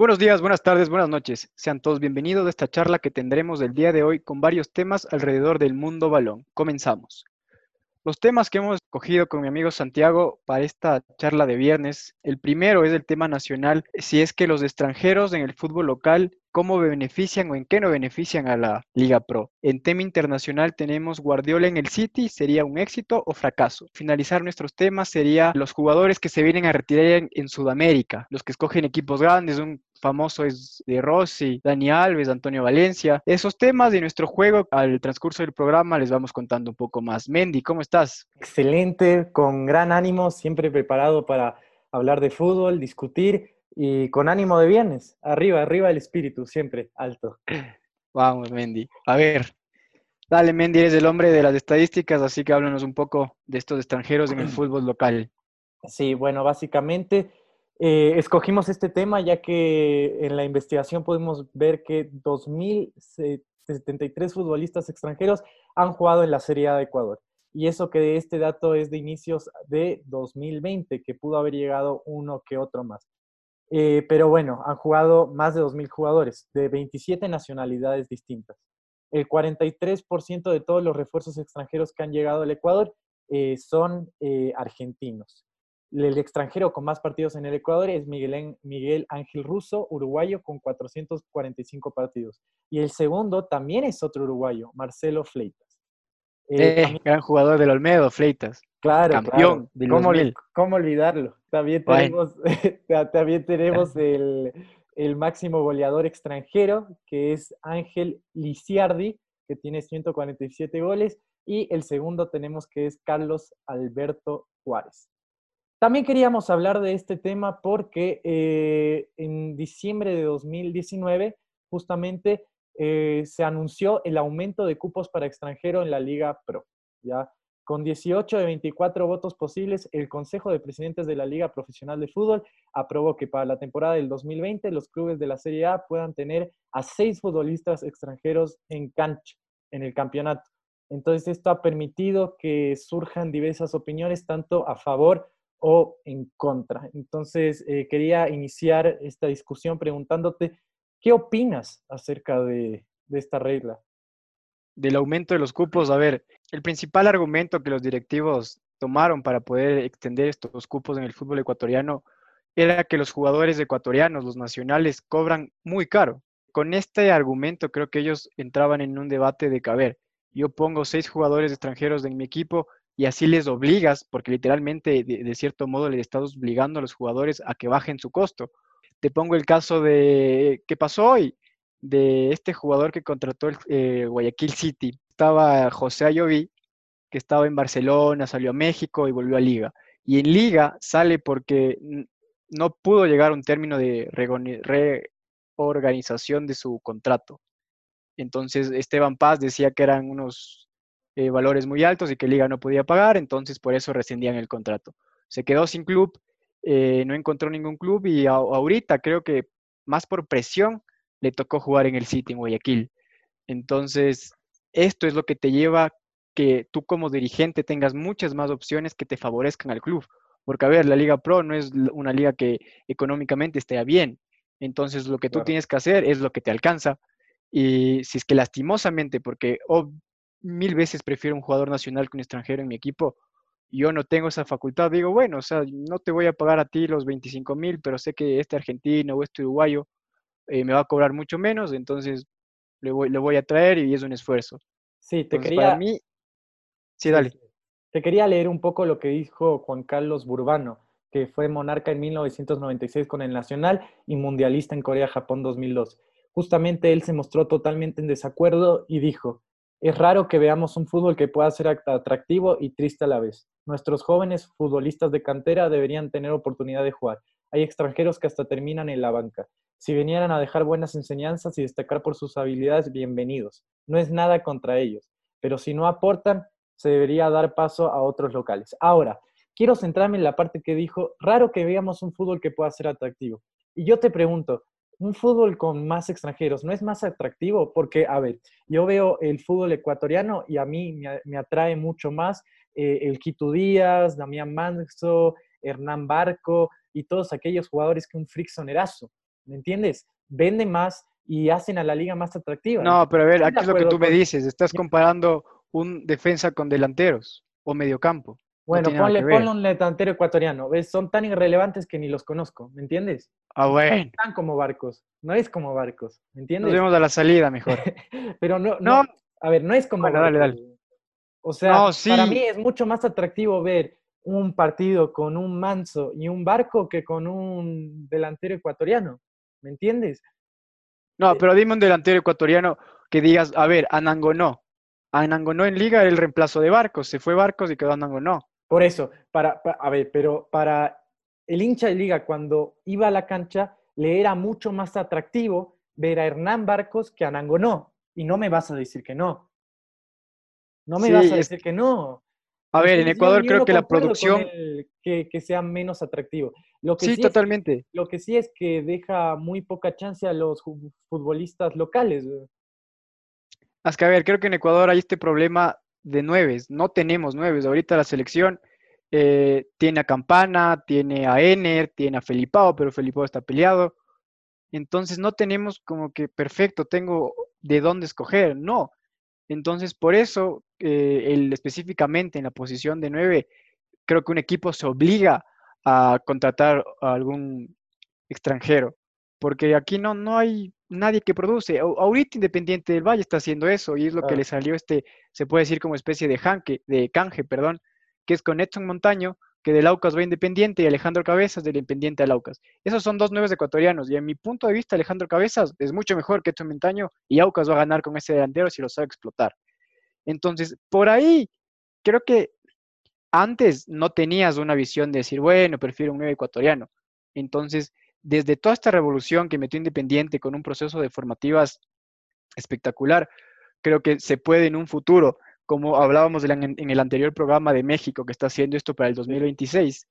Buenos días, buenas tardes, buenas noches. Sean todos bienvenidos a esta charla que tendremos el día de hoy con varios temas alrededor del mundo balón. Comenzamos. Los temas que hemos escogido con mi amigo Santiago para esta charla de viernes, el primero es el tema nacional, si es que los extranjeros en el fútbol local, cómo benefician o en qué no benefician a la Liga Pro. En tema internacional tenemos Guardiola en el City, ¿sería un éxito o fracaso? Finalizar nuestros temas sería los jugadores que se vienen a retirar en, en Sudamérica, los que escogen equipos grandes, un famoso es de Rossi, Dani Alves, Antonio Valencia. Esos temas de nuestro juego al transcurso del programa les vamos contando un poco más. Mendy, ¿cómo estás? Excelente, con gran ánimo, siempre preparado para hablar de fútbol, discutir y con ánimo de viernes. Arriba, arriba el espíritu, siempre alto. Vamos, Mendy. A ver, dale, Mendy, eres el hombre de las estadísticas, así que háblanos un poco de estos extranjeros en el fútbol local. Sí, bueno, básicamente eh, escogimos este tema ya que en la investigación podemos ver que 2.073 futbolistas extranjeros han jugado en la Serie A de Ecuador. Y eso que este dato es de inicios de 2020, que pudo haber llegado uno que otro más. Eh, pero bueno, han jugado más de 2.000 jugadores de 27 nacionalidades distintas. El 43% de todos los refuerzos extranjeros que han llegado al Ecuador eh, son argentinos. El extranjero con más partidos en el Ecuador es Miguel, Miguel Ángel Russo, uruguayo, con 445 partidos. Y el segundo también es otro uruguayo, Marcelo Fleitas. Eh, eh gran jugador del Olmedo, Fleitas. Claro, campeón ¿Cómo, ¿Cómo, olvidarlo? También tenemos, también tenemos el, el, máximo goleador extranjero, que es Ángel Lisiardi, que tiene 147 goles. Y el segundo tenemos que es Carlos Alberto Juárez. También queríamos hablar de este tema porque eh, en diciembre de 2019 justamente eh, se anunció el aumento de cupos para extranjero en la Liga Pro. ¿ya? Con 18 de 24 votos posibles, el Consejo de Presidentes de la Liga Profesional de Fútbol aprobó que para la temporada del 2020 los clubes de la Serie A puedan tener a seis futbolistas extranjeros en cancha, en el campeonato. Entonces esto ha permitido que surjan diversas opiniones, tanto a favor o en contra. Entonces, eh, quería iniciar esta discusión preguntándote, ¿qué opinas acerca de, esta regla? Del aumento de los cupos, a ver, el principal argumento que los directivos tomaron para poder extender estos cupos en el fútbol ecuatoriano era que los jugadores ecuatorianos, los nacionales, cobran muy caro. Con este argumento creo que ellos entraban en un debate de ver, yo pongo seis jugadores extranjeros en mi equipo, y así les obligas, porque literalmente de, cierto modo le estás obligando a los jugadores a que bajen su costo. Te pongo el caso de qué pasó hoy, de este jugador que contrató el eh, Guayaquil City. Estaba José Ayoví, que estaba en Barcelona, salió a México y volvió a Liga. Y en Liga sale porque no pudo llegar a un término de reorganización de su contrato. Entonces Esteban Paz decía que eran unos eh, valores muy altos y que Liga no podía pagar, entonces por eso rescindían el contrato. Se quedó sin club, eh, no encontró ningún club y ahorita creo que más por presión le tocó jugar en el City, en Guayaquil. Entonces, esto es lo que te lleva que tú como dirigente tengas muchas más opciones que te favorezcan al club. Porque, a ver, la Liga Pro no es una liga que económicamente esté bien. Entonces, lo que tú tienes que hacer es lo que te alcanza. Y si es que lastimosamente, porque mil veces prefiero un jugador nacional que un extranjero en mi equipo. Yo no tengo esa facultad. Digo, bueno, o sea, no te voy a pagar a ti los 25 mil, pero sé que este argentino o este uruguayo eh, me va a cobrar mucho menos, entonces le voy, le voy a traer y es un esfuerzo. Sí, te quería... Para mí... Sí, dale. Te quería leer un poco lo que dijo Juan Carlos Burbano, que fue monarca en 1996 con el Nacional y mundialista en Corea-Japón 2002. Justamente él se mostró totalmente en desacuerdo y dijo, es raro que veamos un fútbol que pueda ser atractivo y triste a la vez. Nuestros jóvenes futbolistas de cantera deberían tener oportunidad de jugar. Hay extranjeros que hasta terminan en la banca. Si vinieran a dejar buenas enseñanzas y destacar por sus habilidades, bienvenidos. No es nada contra ellos, pero si no aportan, se debería dar paso a otros locales. Ahora, quiero centrarme en la parte que dijo, raro que veamos un fútbol que pueda ser atractivo. Y yo te pregunto, un fútbol con más extranjeros no es más atractivo porque, a ver, yo veo el fútbol ecuatoriano y a mí me, atrae mucho más eh, el Quito Díaz, Damián Manso, Hernán Barco y todos aquellos jugadores que un Frickson Erazo, ¿me entiendes? Vende más y hacen a la liga más atractiva. No, pero a ver, aquí es lo que tú me dices, estás comparando un defensa con delanteros o mediocampo. Bueno, ponle, un delantero ecuatoriano. ¿Ves? Son tan irrelevantes que ni los conozco, ¿me entiendes? Ah, bueno. No están como barcos, no es como barcos, ¿me entiendes? Nos vemos a la salida mejor. Pero no, no, a ver, no es como bueno, dale, dale. O sea, para mí es mucho más atractivo ver un partido con un manso y un barco que con un delantero ecuatoriano, ¿me entiendes? No, eh, pero dime un delantero ecuatoriano que digas, a ver, Anangonó. Anangonó en liga era el reemplazo de Barcos, se fue Barcos y quedó Anangonó. Por eso, para, a ver, pero para el hincha de liga cuando iba a la cancha, le era mucho más atractivo ver a Hernán Barcos que a Nangonó. Y no me vas a decir que no. No me vas a decir que no. A ver, en Ecuador creo que la producción... que, sea menos atractivo. Lo que sí, totalmente. lo que sí es que deja muy poca chance a los futbolistas locales. Es que, a ver, creo que en Ecuador hay este problema de nueves, no tenemos nueves. Ahorita la selección eh, tiene a Campana, tiene a Ener, tiene a Felipao, pero Felipao está peleado. Entonces no tenemos como que perfecto, tengo de dónde escoger, no. Entonces por eso, eh, el, específicamente en la posición de nueve, creo que un equipo se obliga a contratar a algún extranjero, porque aquí no, no hay nadie que produce. Ahorita Independiente del Valle está haciendo eso y es lo que le salió este, se puede decir como especie de canje, perdón, que es con Edson Montaño, que del Aucas va Independiente, y Alejandro Cabezas del Independiente al Aucas. Esos son dos nuevos ecuatorianos y en mi punto de vista Alejandro Cabezas es mucho mejor que Edson Montaño y Aucas va a ganar con ese delantero si lo sabe explotar. Entonces, por ahí, creo que antes no tenías una visión de decir, bueno, prefiero un nuevo ecuatoriano. Entonces, desde toda esta revolución que metió Independiente con un proceso de formativas espectacular, creo que se puede en un futuro, como hablábamos en el anterior programa de México que está haciendo esto para el 2026,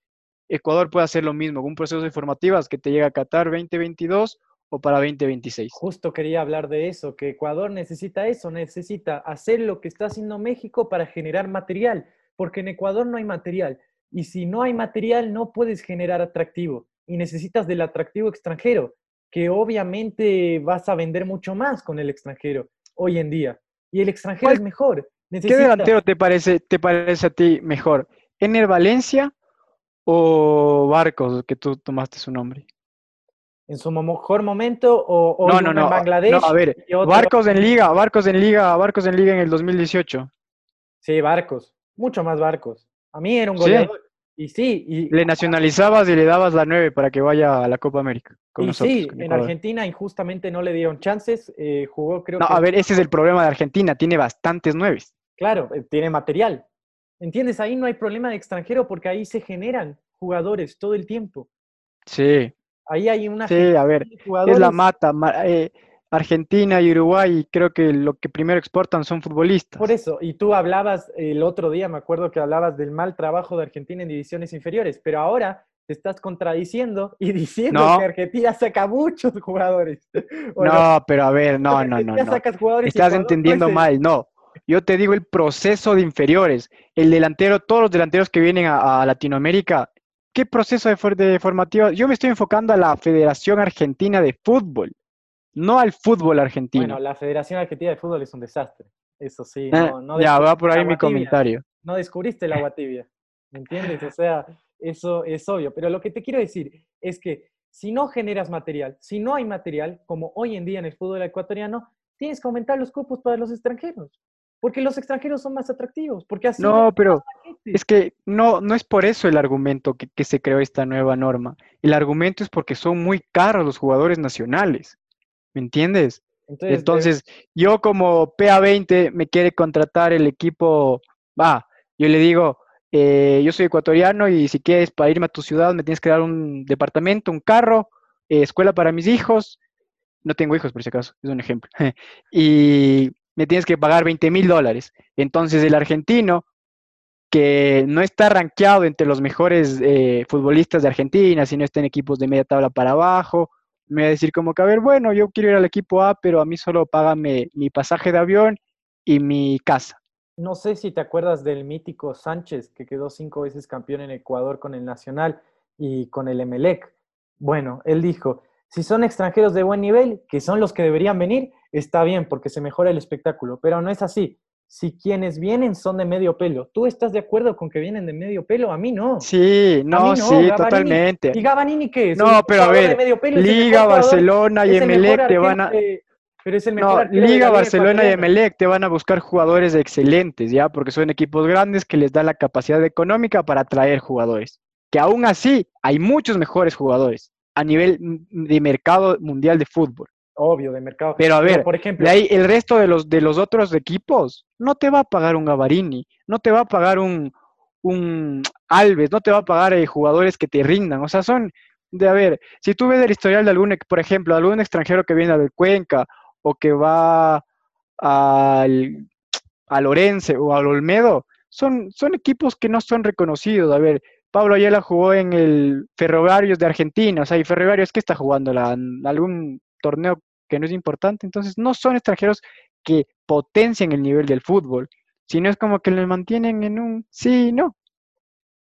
Ecuador puede hacer lo mismo, un proceso de formativas que te llega a Qatar 2022 o para 2026. Justo quería hablar de eso, que Ecuador necesita eso, necesita hacer lo que está haciendo México para generar material, porque en Ecuador no hay material. Y si no hay material, no puedes generar atractivo y necesitas del atractivo extranjero, que obviamente vas a vender mucho más con el extranjero hoy en día. Y el extranjero es mejor. ¿Qué delantero te parece, te parece a ti mejor? ¿Ener Valencia o Barcos, que tú tomaste su nombre? en su mejor momento o, no, no, no, en Bangladesh. No, a ver, Barcos en Liga, Barcos en Liga, Barcos en Liga en el 2018. Sí, Barcos, mucho más Barcos. A mí era un goleador. Y sí, y... Le nacionalizabas y le dabas la 9 para que vaya a la Copa América. y sí, en Argentina injustamente no le dieron chances, eh, jugó creo no, a ver, ese es el problema de Argentina, tiene bastantes nueves. Claro, eh, tiene material. ¿Entiendes? Ahí no hay problema de extranjero porque ahí se generan jugadores todo el tiempo. Sí. Ahí hay una... Sí, a ver, es la mata. Eh, Argentina y Uruguay creo que lo que primero exportan son futbolistas. Por eso, y tú hablabas el otro día, me acuerdo que hablabas del mal trabajo de Argentina en divisiones inferiores, pero ahora te estás contradiciendo y diciendo que Argentina saca muchos jugadores. No, pero a ver, no, no, no. Estás entendiendo mal, no. Yo te digo el proceso de inferiores. El delantero, todos los delanteros que vienen a, Latinoamérica, ¿qué proceso de, de formativa? Yo me estoy enfocando a la Federación Argentina de Fútbol no al fútbol argentino. Bueno, la Federación Argentina de Fútbol es un desastre. Eso sí. Eh, no, ya, va por ahí mi comentario. No descubriste el agua tibia. ¿Me entiendes? O sea, eso es obvio. Pero lo que te quiero decir es que si no generas material, si no hay material, como hoy en día en el fútbol ecuatoriano, tienes que aumentar los cupos para los extranjeros. Porque los extranjeros son más atractivos. Porque así no, pero es que no, no es por eso el argumento que, que se creó esta nueva norma. El argumento es porque son muy caros los jugadores nacionales. ¿Me entiendes? Entonces, yo como PA20 me quiere contratar el equipo, va, yo le digo, eh, yo soy ecuatoriano y si quieres para irme a tu ciudad me tienes que dar un departamento, un carro, eh, escuela para mis hijos. No tengo hijos por si acaso, es un ejemplo. y me tienes que pagar 20 mil dólares. Entonces el argentino, que no está rankeado entre los mejores eh, futbolistas de Argentina, sino está en equipos de media tabla para abajo, me va a decir como que, a ver, bueno, yo quiero ir al equipo A, pero a mí solo págame mi pasaje de avión y mi casa. No sé si te acuerdas del mítico Sánchez, que quedó cinco veces campeón en Ecuador con el Nacional y con el Emelec. Bueno, él dijo, si son extranjeros de buen nivel, que son los que deberían venir, está bien porque se mejora el espectáculo, pero no es así. Si quienes vienen son de medio pelo, ¿tú estás de acuerdo con que vienen de medio pelo? A mí no. Sí, no, sí, totalmente. ¿Y Gabanini qué es? No, pero a ver, Liga, Barcelona y Emelec te van a... Pero es el mejor no, Liga, Barcelona y Emelec te van a buscar jugadores excelentes, ¿ya? Porque son equipos grandes que les da la capacidad económica para atraer jugadores. Que aún así hay muchos mejores jugadores a nivel de mercado mundial de fútbol. Obvio, de mercado. Pero a ver, por ejemplo, ahí el resto de los, de los otros equipos no te va a pagar un Gavarini, no te va a pagar un, un Alves, no te va a pagar eh, jugadores que te rindan. O sea, son de, a ver, si tú ves el historial de algún, por ejemplo, algún extranjero que viene del Cuenca o que va al, a Lorense o al Olmedo, son, son equipos que no son reconocidos. A ver, Pablo Ayala jugó en el Ferroviarios de Argentina, o sea, y Ferroviarios que está jugando la, algún torneo que no es importante, entonces no son extranjeros que potencian el nivel del fútbol, sino es como que le mantienen en un sí, no.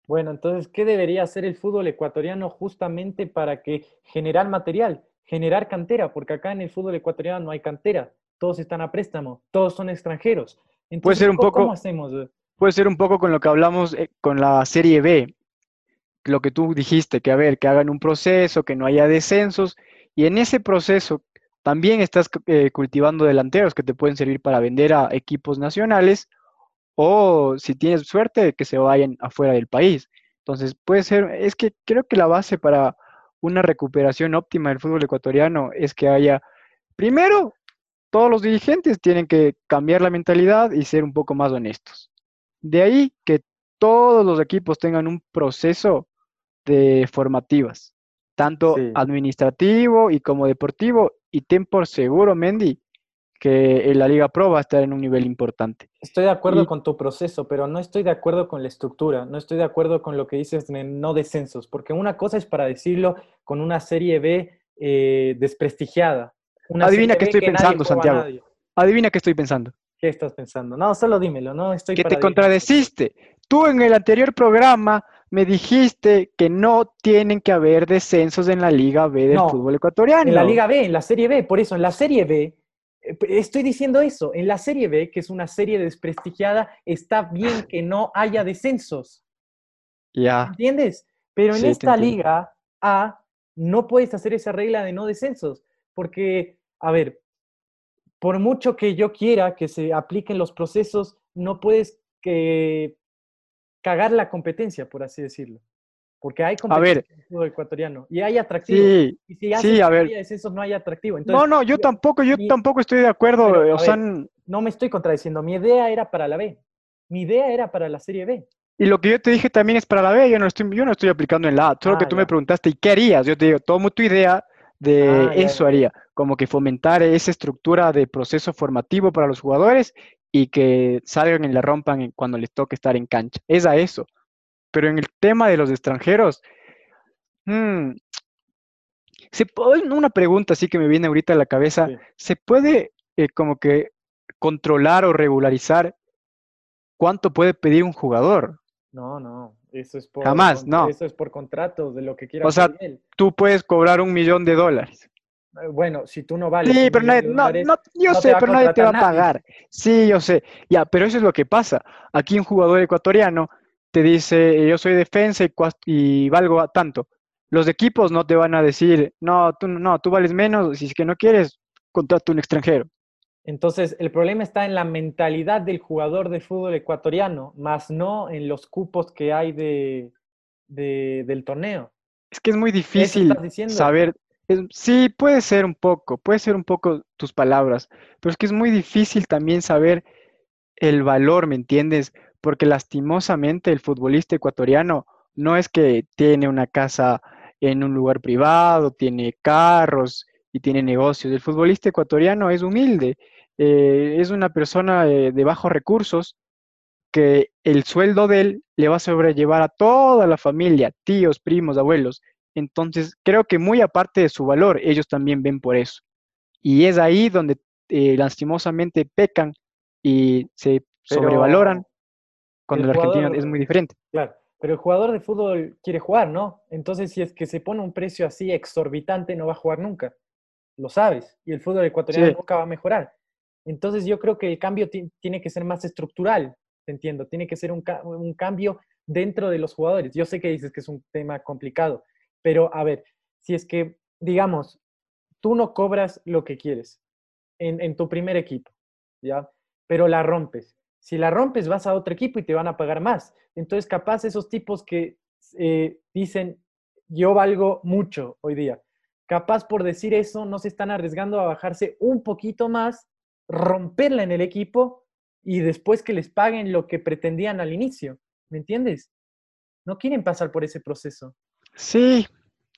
Bueno, entonces, ¿qué debería hacer el fútbol ecuatoriano justamente para que generar material, generar cantera? Porque acá en el fútbol ecuatoriano no hay cantera, todos están a préstamo, todos son extranjeros. Entonces, puede ser un poco, ¿cómo hacemos? Puede ser un poco con lo que hablamos eh, con la Serie B, lo que tú dijiste, que a ver, que hagan un proceso, que no haya descensos, y en ese proceso también estás eh, cultivando delanteros que te pueden servir para vender a equipos nacionales o si tienes suerte que se vayan afuera del país. Entonces puede ser, es que creo que la base para una recuperación óptima del fútbol ecuatoriano es que haya, primero, todos los dirigentes tienen que cambiar la mentalidad y ser un poco más honestos. De ahí que todos los equipos tengan un proceso de formativas, tanto administrativo y como deportivo, y ten por seguro, Mendy, que en la Liga Pro va a estar en un nivel importante. Estoy de acuerdo con tu proceso, pero no estoy de acuerdo con la estructura, no estoy de acuerdo con lo que dices de no descensos, porque una cosa es para decirlo con una serie B eh, desprestigiada. Adivina qué estoy pensando, Santiago. Adivina qué estoy pensando. ¿Qué estás pensando? No, solo dímelo, no estoy Que te contradeciste. Tú en el anterior programa me dijiste que no tienen que haber descensos en la Liga B del fútbol ecuatoriano. En la Liga B, en la Serie B, por eso, en la Serie B, eh, estoy diciendo eso, en la Serie B, que es una serie desprestigiada, está bien que no haya descensos. Ya. ¿Entiendes? Pero en esta Liga A no puedes hacer esa regla de no descensos, porque, a ver, por mucho que yo quiera que se apliquen los procesos, no puedes que cagar la competencia, por así decirlo. Porque hay competencia en el fútbol ecuatoriano y hay atractivo. Sí, y si sí, a ver. no hay atractivo. no, no, yo, tampoco, yo tampoco estoy de acuerdo. o sea, no me estoy contradiciendo. Mi idea era para la B. Mi idea era para la Serie B. Y lo que yo te dije también es para la B. Yo no estoy, yo no estoy aplicando en la A. Solo que ah, tú me preguntaste, ¿y qué harías? Yo te digo, tomo tu idea de ah, eso haría. Como que fomentar esa estructura de proceso formativo para los jugadores y que salgan y la rompan cuando les toque estar en cancha. Es a eso. Pero en el tema de los extranjeros, hmm, se una pregunta así que me viene ahorita a la cabeza, ¿se puede eh, como que controlar o regularizar cuánto puede pedir un jugador? No, no, eso es por Jamás, no. Eso es por contrato de lo que quiera. O sea, tú puedes cobrar un millón de dólares. Eh, bueno, si tú no vales. Sí, pero nadie, no, no, yo sé, pero nadie te va a pagar. Sí, yo sé. Ya, pero eso es lo que pasa. Aquí un jugador ecuatoriano te dice, yo soy defensa y, y valgo tanto. Los equipos no te van a decir, no, tú no, tú vales menos, si es que no quieres, contrata un extranjero. Entonces, el problema está en la mentalidad del jugador de fútbol ecuatoriano, más no en los cupos que hay de, del torneo. Es que es muy difícil saber sí, puede ser un poco, puede ser un poco tus palabras, pero es que es muy difícil también saber el valor, ¿me entiendes? Porque lastimosamente el futbolista ecuatoriano no es que tiene una casa en un lugar privado, tiene carros y tiene negocios. El futbolista ecuatoriano es humilde, eh, es una persona de bajos recursos que el sueldo de él le va a sobrellevar a toda la familia, tíos, primos, abuelos Entonces, creo que muy aparte de su valor, ellos también ven por eso. Y es ahí donde eh, lastimosamente pecan y se sobrevaloran cuando el, argentino es muy diferente. Claro, pero el jugador de fútbol quiere jugar, ¿no? Entonces, si es que se pone un precio así exorbitante, no va a jugar nunca. Lo sabes. Y el fútbol ecuatoriano nunca va a mejorar. Entonces, yo creo que el cambio tiene que ser más estructural, te entiendo. Tiene que ser un, un cambio dentro de los jugadores. Yo sé que dices que es un tema complicado, pero a ver, si es que, digamos, tú no cobras lo que quieres en, tu primer equipo, ¿ya? Pero la rompes. Si la rompes, vas a otro equipo y te van a pagar más. Entonces, capaz esos tipos que eh, dicen, yo valgo mucho hoy día, capaz por decir eso, no se están arriesgando a bajarse un poquito más, romperla en el equipo y después que les paguen lo que pretendían al inicio. ¿Me entiendes? No quieren pasar por ese proceso. Sí,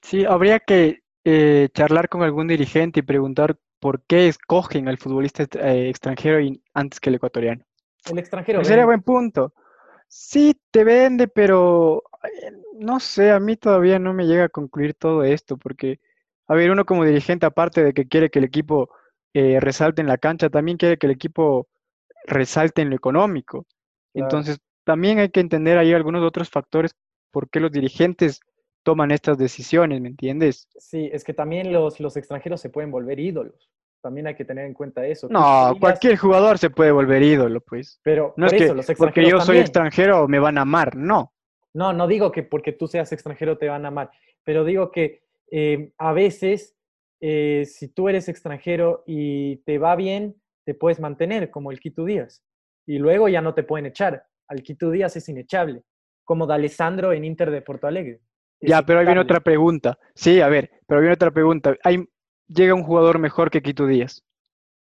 sí, habría que eh, charlar con algún dirigente y preguntar por qué escogen al futbolista eh, extranjero antes que el ecuatoriano. El extranjero. Pues sería buen punto. Sí, te vende, pero eh, no sé, a mí todavía no me llega a concluir todo esto, porque, a ver, uno como dirigente, aparte de que quiere que el equipo resalte en la cancha, también quiere que el equipo resalte en lo económico. Entonces, también hay que entender ahí algunos otros factores por qué los dirigentes toman estas decisiones, ¿me entiendes? Sí, es que también los, los extranjeros se pueden volver ídolos. También hay que tener en cuenta eso. No, cualquier jugador se puede volver ídolo, pues. Pero no es que porque yo soy extranjero me van a amar, no. No, no digo que porque tú seas extranjero te van a amar, pero digo que eh, a veces eh, si tú eres extranjero y te va bien, te puedes mantener, como el Quito Díaz. Y luego ya no te pueden echar. Al Quito Díaz es inechable, como D'Alessandro en Inter de Porto Alegre. Ya, pero ahí viene otra pregunta. Sí, a ver, pero viene otra pregunta. Hay, llega un jugador mejor que Quito Díaz.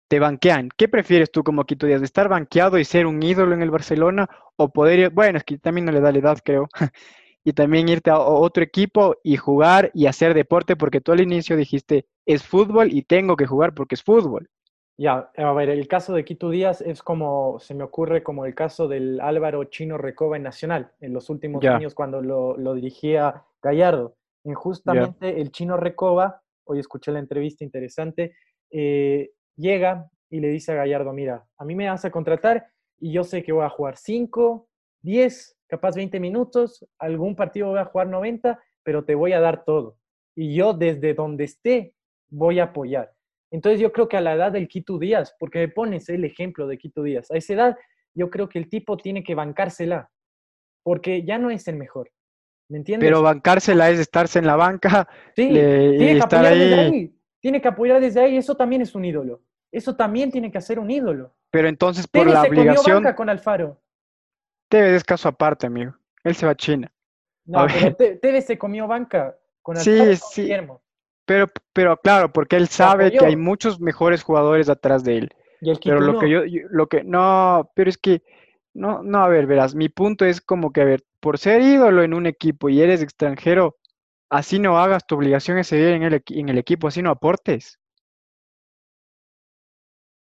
Te banquean. ¿Qué prefieres tú como Quito Díaz? ¿Estar banqueado y ser un ídolo en el Barcelona? ¿O poder ir, bueno, es que también no le da la edad, creo, y también irte a otro equipo y jugar y hacer deporte? Porque tú al inicio dijiste, es fútbol y tengo que jugar porque es fútbol. Ya, a ver, el caso de Quito Díaz es como, se me ocurre como el caso del Álvaro Chino Recoba en Nacional, en los últimos años cuando lo, lo dirigía Gallardo. En justamente el Chino Recoba, hoy escuché la entrevista interesante, eh, llega y le dice a Gallardo, mira, a mí me vas a contratar y yo sé que voy a jugar 5, 10, capaz 20 minutos, algún partido voy a jugar 90, pero te voy a dar todo. Y yo desde donde esté voy a apoyar. Entonces yo creo que a la edad del Quito Díaz, porque me pones el ejemplo de Quito Díaz, a esa edad yo creo que el tipo tiene que bancársela, porque ya no es el mejor. ¿Me entiendes? Pero bancársela es estarse en la banca. Sí, tiene que apoyar desde ahí. Tiene que apoyar desde ahí, eso también es un ídolo. Eso también tiene que ser un ídolo. Pero entonces por la obligación. Comió banca con Alfaro. Tevez es caso aparte, amigo. Él se va a China. No, pero Tevez se comió banca con Alfaro. Sí, sí. Pero, pero claro, porque él sabe que hay muchos mejores jugadores atrás de él. pero lo que yo, lo que, no, pero es que, no, no, a ver, verás, mi punto es como que, a ver, por ser ídolo en un equipo y eres extranjero, así no hagas tu obligación ese día en el, en el equipo, así no aportes.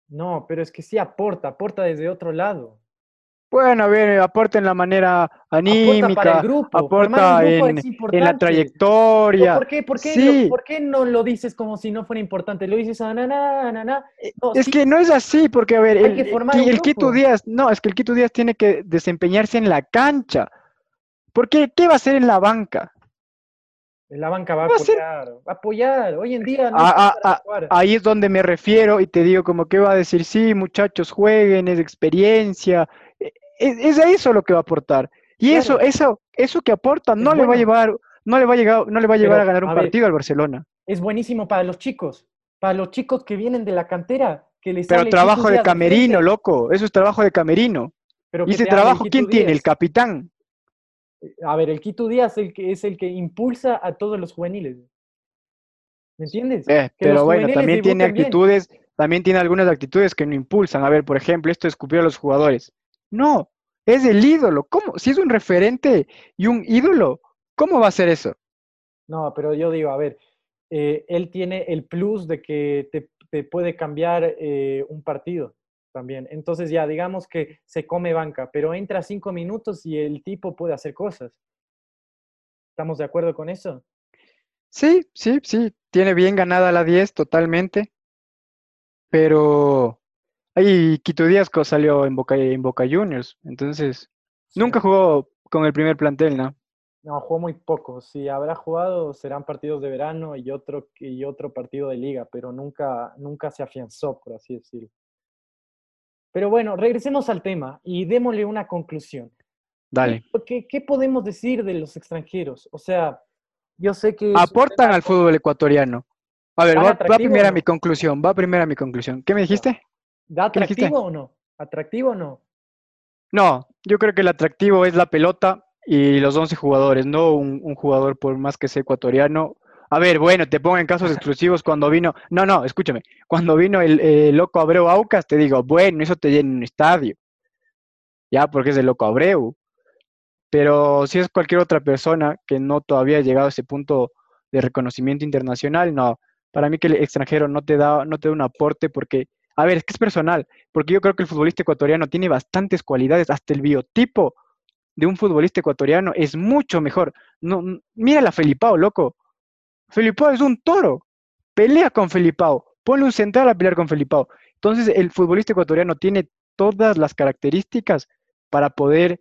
No, pero es que sí aporta, aporta desde otro lado. Bueno, a ver, aporta en la manera aporta grupo. aporta en, la trayectoria. ¿Por qué, por, qué ¿Por qué no lo dices como si no fuera importante? Lo dices a na, na, na, es que no es así, porque a ver, el, el, Quito Díaz, no, es que el Quito Díaz tiene que desempeñarse en la cancha. ¿Por qué? ¿Qué va a hacer en la banca? En la banca va a apoyar, va a apoyar. Hoy en día no ah, ah, ah, Ahí es donde me refiero y te digo como que va a decir, sí, muchachos, jueguen, es experiencia, es, eso lo que va a aportar. Y eso, eso, eso que aporta no le va a llevar, no le va a llegar, no le va a llevar a ganar un partido al Barcelona. Es buenísimo para los chicos, para los chicos que vienen de la cantera, que les Pero trabajo de camerino, loco, eso es trabajo de camerino. Pero y ese trabajo, ¿quién tiene? El capitán. A ver, el Quito Díaz es el que, es el que impulsa a todos los juveniles. ¿Me entiendes? Eh, pero bueno, también tiene actitudes, también tiene algunas actitudes que no impulsan. A ver, por ejemplo, esto escupió a los jugadores. No, es el ídolo. ¿Cómo? Si es un referente y un ídolo, ¿cómo va a ser eso? No, pero yo digo, a ver, eh, él tiene el plus de que te, puede cambiar eh, un partido también. Entonces ya digamos que se come banca, pero entra cinco minutos y el tipo puede hacer cosas. ¿Estamos de acuerdo con eso? Sí, sí, sí, tiene bien ganada la 10 totalmente, pero ahí Quito Díaz salió en Boca, en Boca Juniors, entonces nunca jugó con el primer plantel, ¿no? No, jugó muy poco. Si habrá jugado, serán partidos de verano y otro, y otro partido de liga, pero nunca, nunca se afianzó, por así decirlo. Pero bueno, regresemos al tema y démosle una conclusión. Dale. ¿Qué, qué podemos decir de los extranjeros? O sea, yo sé que... Aportan al fútbol ecuatoriano. A ver, va, va primero mi conclusión, va primero a mi conclusión. ¿Qué me dijiste? ¿Da atractivo o no? ¿Atractivo o no? No, yo creo que el atractivo es la pelota y los 11 jugadores, no un, jugador por más que sea ecuatoriano. A ver, bueno, te pongo en casos exclusivos cuando vino, no, no, escúchame, cuando vino el, loco Abreu Aucas, te digo, bueno, eso te llena un estadio, ya, porque es el loco Abreu. Pero si es cualquier otra persona que no todavía ha llegado a ese punto de reconocimiento internacional, no. Para mí que el extranjero no te da, no te da un aporte porque, a ver, es que es personal, porque yo creo que el futbolista ecuatoriano tiene bastantes cualidades, hasta el biotipo de un futbolista ecuatoriano es mucho mejor. No, mira la Felipao, loco. Felipao es un toro. Pelea con Felipao. Ponle un central a pelear con Felipao. Entonces, el futbolista ecuatoriano tiene todas las características para poder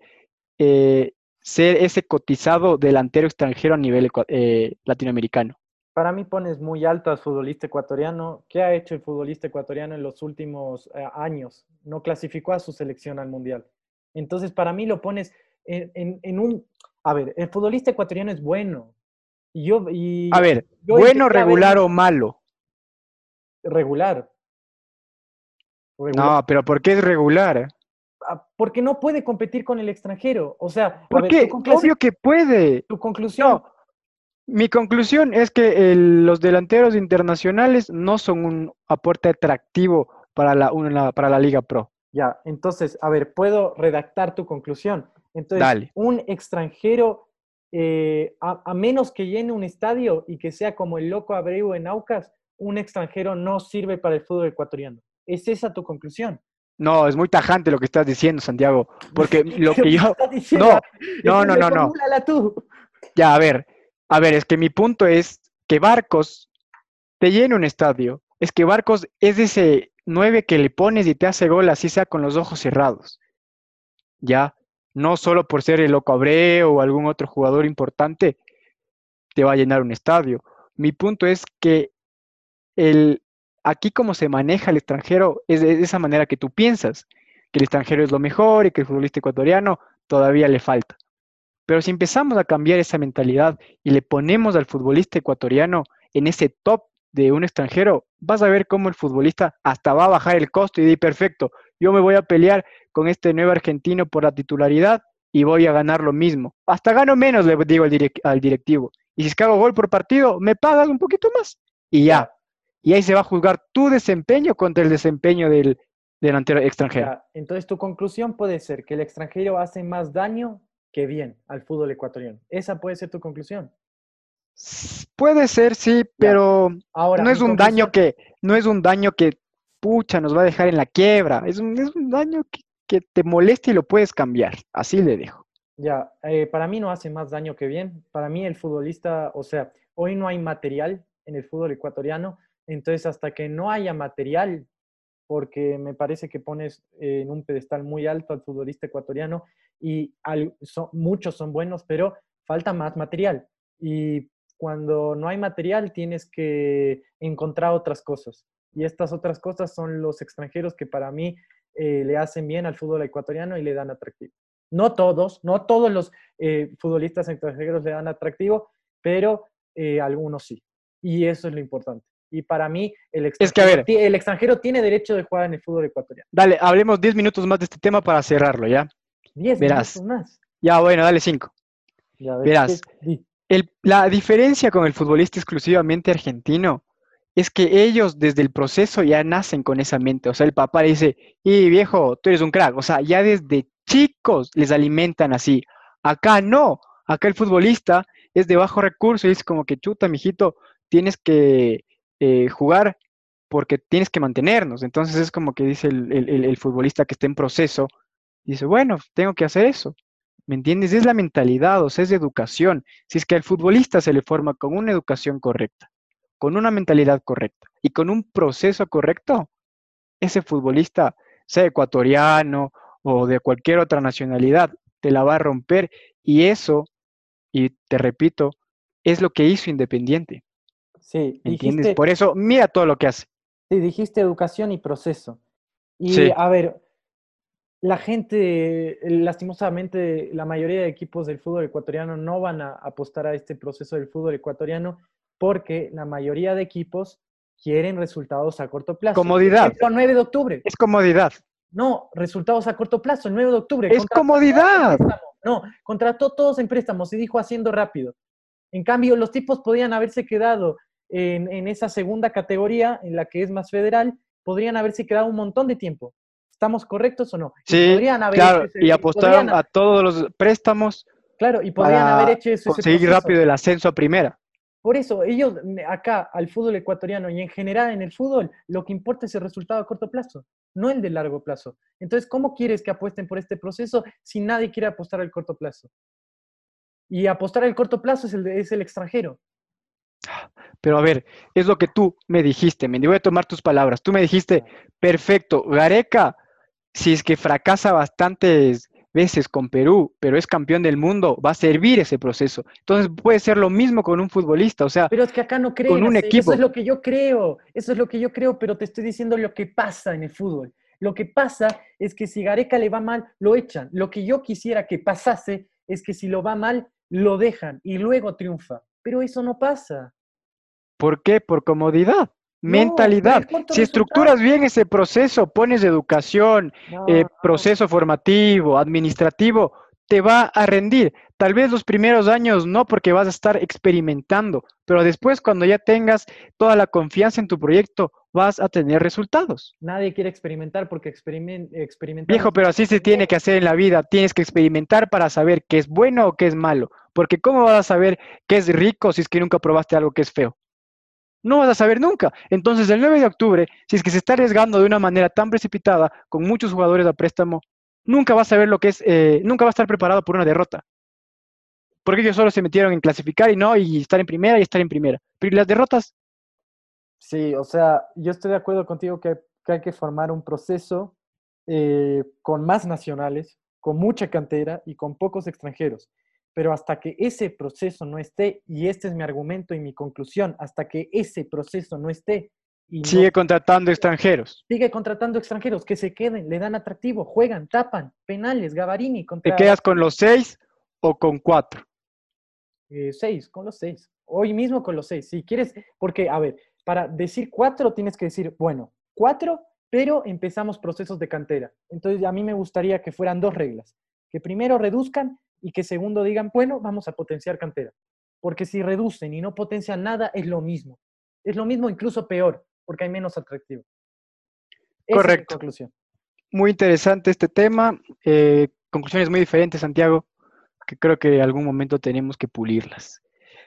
eh, ser ese cotizado delantero extranjero a nivel eh, latinoamericano. Para mí pones muy alto al futbolista ecuatoriano. ¿Qué ha hecho el futbolista ecuatoriano en los últimos eh, años? No clasificó a su selección al Mundial. Entonces, para mí lo pones en, un... A ver, el futbolista ecuatoriano es bueno. Y yo, y a ver, bueno, regular o malo. Regular. No, pero ¿por qué es regular? Ah, porque no puede competir con el extranjero. O sea, ¿por qué? Obvio que puede. Tu conclusión. Mi conclusión es que los delanteros internacionales no son un aporte atractivo para la, para la Liga Pro. Ya, entonces, a ver, puedo redactar tu conclusión. Entonces, un extranjero, eh, a, menos que llene un estadio y que sea como el loco Abreu en Aucas, un extranjero no sirve para el fútbol ecuatoriano. ¿Es esa tu conclusión? No, es muy tajante lo que estás diciendo, Santiago, porque lo que yo... No, no, no, no, no. Tú. Ya, a ver, a ver, es que mi punto es que Barcos te llena un estadio. Es que Barcos es ese nueve que le pones y te hace gol así sea con los ojos cerrados. Ya, no solo por ser el Loco Abreu o algún otro jugador importante, te va a llenar un estadio. Mi punto es que el, aquí como se maneja el extranjero es de esa manera que tú piensas, que el extranjero es lo mejor y que el futbolista ecuatoriano todavía le falta. Pero si empezamos a cambiar esa mentalidad y le ponemos al futbolista ecuatoriano en ese top de un extranjero, vas a ver cómo el futbolista hasta va a bajar el costo y di perfecto, yo me voy a pelear con este nuevo argentino por la titularidad y voy a ganar lo mismo. Hasta gano menos, le digo al, directivo. Y si es gol por partido, me pagas un poquito más. Y ya. Y ahí se va a juzgar tu desempeño contra el desempeño del delantero extranjero. entonces tu conclusión puede ser que el extranjero hace más daño que bien al fútbol ecuatoriano. Esa puede ser tu conclusión. Puede ser, sí, pero Ahora, no es un daño que no es un daño que pucha, nos va a dejar en la quiebra. Es un, es un daño que, te molesta y lo puedes cambiar. Así le dejo. Ya, eh, para mí no hace más daño que bien. Para mí el futbolista, o sea, hoy no hay material en el fútbol ecuatoriano, entonces hasta que no haya material, porque me parece que pones en un pedestal muy alto al futbolista ecuatoriano y muchos son buenos, pero falta más material. Y cuando no hay material tienes que encontrar otras cosas. Y estas otras cosas son los extranjeros que para mí eh, le hacen bien al fútbol ecuatoriano y le dan atractivo. No todos, no todos los eh, futbolistas extranjeros le dan atractivo, pero eh, algunos sí. Y eso es lo importante. Y para mí, el extranjero, el extranjero tiene derecho de jugar en el fútbol ecuatoriano. Dale, hablemos 10 minutos más de este tema para cerrarlo, ¿ya? 10 minutos más. Ya, bueno, dale 5. Verás, la diferencia con el futbolista exclusivamente argentino es que ellos desde el proceso ya nacen con esa mente. O sea, el papá le dice, y viejo, tú eres un crack. O sea, ya desde chicos les alimentan así. Acá no. Acá el futbolista es de bajo recurso y es como que chuta, mijito, tienes que eh, jugar porque tienes que mantenernos. Entonces es como que dice el, futbolista que está en proceso, dice, bueno, tengo que hacer eso. ¿Me entiendes? Es la mentalidad, o sea, es educación. Si es que al futbolista se le forma con una educación correcta, con una mentalidad correcta y con un proceso correcto, ese futbolista, sea ecuatoriano o de cualquier otra nacionalidad, te la va a romper. Y eso, y te repito, es lo que hizo Independiente. Sí, ¿entiendes? Por eso, mira todo lo que hace. Sí, dijiste educación y proceso. Y a ver, la gente, lastimosamente, la mayoría de equipos del fútbol ecuatoriano no van a apostar a este proceso del fútbol ecuatoriano porque la mayoría de equipos quieren resultados a corto plazo. Comodidad. El 9 de octubre. Es comodidad. No, resultados a corto plazo, el 9 de octubre. Es comodidad. No, contrató todos en préstamos y dijo haciendo rápido. En cambio, los tipos podían haberse quedado en, esa segunda categoría, en la que es más federal, podrían haberse quedado un montón de tiempo. ¿Estamos correctos o no? Sí, claro, y apostaron a todos los préstamos. Claro, y podrían haber hecho eso. Conseguir rápido el ascenso a primera. Por eso, ellos acá, al fútbol ecuatoriano y en general en el fútbol, lo que importa es el resultado a corto plazo, no el de largo plazo. Entonces, ¿cómo quieres que apuesten por este proceso si nadie quiere apostar al corto plazo? Y apostar al corto plazo es el, es el extranjero. Pero a ver, es lo que tú me dijiste, me voy a tomar tus palabras. Tú me dijiste, perfecto, Gareca, si es que fracasa bastantes veces con Perú, pero es campeón del mundo, va a servir ese proceso. Entonces puede ser lo mismo con un futbolista, o sea, pero es que acá no con un equipo. Eso es lo que yo creo, eso es lo que yo creo, pero te estoy diciendo lo que pasa en el fútbol. Lo que pasa es que si Gareca le va mal, lo echan. Lo que yo quisiera que pasase es que si lo va mal, lo dejan y luego triunfa. Pero eso no pasa. ¿Por qué? Por comodidad. mentalidad. Si estructuras bien ese proceso, pones educación, eh, proceso formativo, administrativo, te va a rendir. Tal vez los primeros años no, porque vas a estar experimentando, pero después cuando ya tengas toda la confianza en tu proyecto, vas a tener resultados. Nadie quiere experimentar porque experimentar... Viejo, pero así se tiene que hacer en la vida. Tienes que experimentar para saber qué es bueno o qué es malo. Porque ¿cómo vas a saber qué es rico si es que nunca probaste algo que es feo? No vas a saber nunca. Entonces, el 9 de octubre, si es que se está arriesgando de una manera tan precipitada, con muchos jugadores a préstamo, nunca vas a saber lo que es, eh, nunca va a estar preparado por una derrota. Porque ellos solo se metieron en clasificar y no, y estar en primera y estar en primera. Pero las derrotas? Sí, o sea, yo estoy de acuerdo contigo que, hay que formar un proceso eh, con más nacionales, con mucha cantera y con pocos extranjeros. Pero hasta que ese proceso no esté, y este es mi argumento y mi conclusión, hasta que ese proceso no esté. Y sigue contratando extranjeros. Sigue contratando extranjeros, que se queden, le dan atractivo, juegan, tapan, penales, Gavarini. ¿Te quedas con los seis o con cuatro? Eh, seis, con los seis. Hoy mismo con los seis. Si quieres, porque, a ver, para decir cuatro tienes que decir, bueno, cuatro, pero empezamos procesos de cantera. Entonces, a mí me gustaría que fueran dos reglas. Que primero reduzcan y que segundo digan, bueno, vamos a potenciar cantera. Porque si reducen y no potencian nada, es lo mismo. Es lo mismo, incluso peor, porque hay menos atractivo. Correcto. conclusión. Muy interesante este tema. Eh, conclusiones muy diferentes, Santiago, que creo que en algún momento tenemos que pulirlas.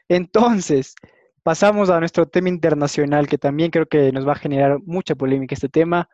Entonces, pasamos a nuestro tema internacional, que también creo que nos va a generar mucha polémica este tema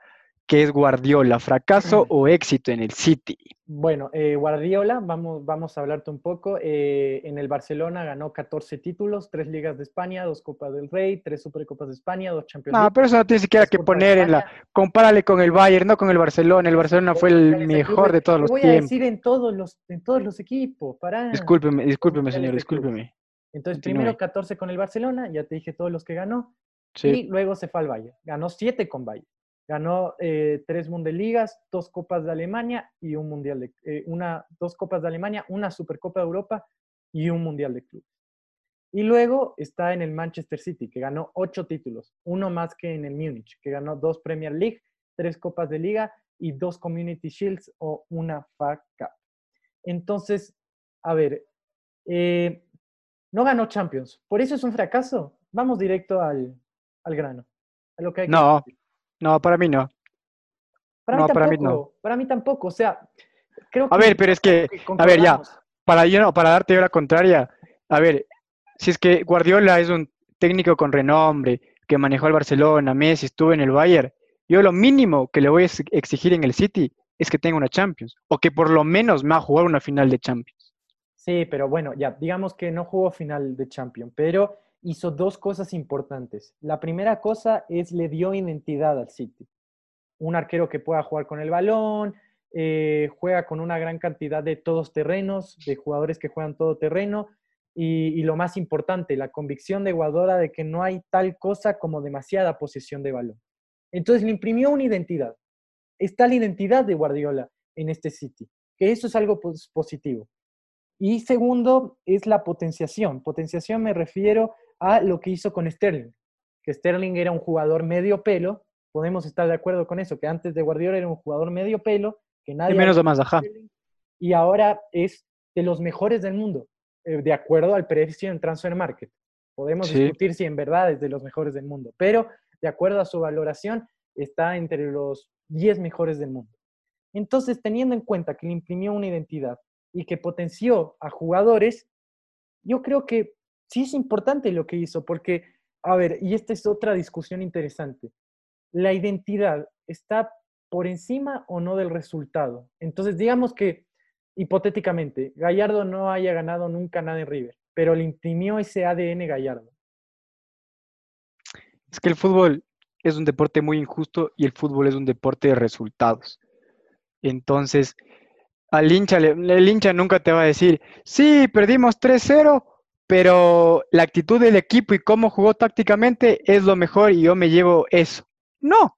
que es Guardiola, fracaso o éxito en el City. Bueno, eh, Guardiola, vamos, vamos a hablarte un poco. Eh, en el Barcelona ganó 14 títulos, tres ligas de España, dos Copas del Rey, tres Supercopas de España, dos Champions No, pero eso no tiene siquiera que poner en la... Compárale con el Bayern, no con el Barcelona. El Barcelona fue el mejor de todos los tiempos. voy a decir en todos los, en todos los equipos, para... Discúlpeme, discúlpeme, señor, discúlpeme. Entonces, primero 14 con el Barcelona, ya te dije todos los que ganó. Y luego se fue al Bayern. Ganó 7 con Bayern. Ganó eh, tres Mundeligas, dos Copas de Alemania y un Mundial de, eh, una, dos Copas de Alemania, una Supercopa de Europa y un Mundial de Clubes. Y luego está en el Manchester City, que ganó ocho títulos, uno más que en el Múnich, que ganó dos Premier League, tres Copas de Liga y dos Community Shields o una FA Cup. Entonces, a ver, eh, no ganó Champions. ¿Por eso es un fracaso? Vamos directo al, grano. A lo que hay no, no, para mí no. Para, mí, para mí no. Para mí tampoco. O sea, creo que. A ver, pero es que. A ver, ya. Para, yo, para darte yo la contraria. A ver, si es que Guardiola es un técnico con renombre, que manejó al Barcelona, Messi, estuvo en el Bayern. Yo lo mínimo que le voy a exigir en el City es que tenga una Champions. O que por lo menos me va a jugar una final de Champions. Sí, pero bueno, ya, digamos que no jugó final de Champions, pero hizo dos cosas importantes. La primera cosa es le dio identidad al City. Un arquero que pueda jugar con el balón, eh, juega con una gran cantidad de todos terrenos, de jugadores que juegan todo terreno, y, lo más importante, la convicción de Guardiola de que no hay tal cosa como demasiada posesión de balón. Entonces le imprimió una identidad. Está la identidad de Guardiola en este City, que eso es algo positivo. Y segundo es la potenciación. Potenciación me refiero a lo que hizo con Sterling, que Sterling era un jugador medio pelo, podemos estar de acuerdo con eso, que antes de Guardiola era un jugador medio pelo, que nadie... Y menos de más, ajá. Y ahora es de los mejores del mundo, eh, de acuerdo al precio en Transfer Market. Podemos discutir si en verdad es de los mejores del mundo, pero de acuerdo a su valoración está entre los 10 mejores del mundo. Entonces, teniendo en cuenta que le imprimió una identidad y que potenció a jugadores, yo creo que sí es importante lo que hizo, porque, a ver, y esta es otra discusión interesante, la identidad está por encima o no del resultado. Entonces, digamos que, hipotéticamente, Gallardo no haya ganado nunca nada en River, pero le imprimió ese ADN Gallardo. Es que el fútbol es un deporte muy injusto y el fútbol es un deporte de resultados. Entonces, al hincha, el hincha nunca te va a decir, sí, perdimos 3-0, pero la actitud del equipo y cómo jugó tácticamente es lo mejor y yo me llevo eso. No.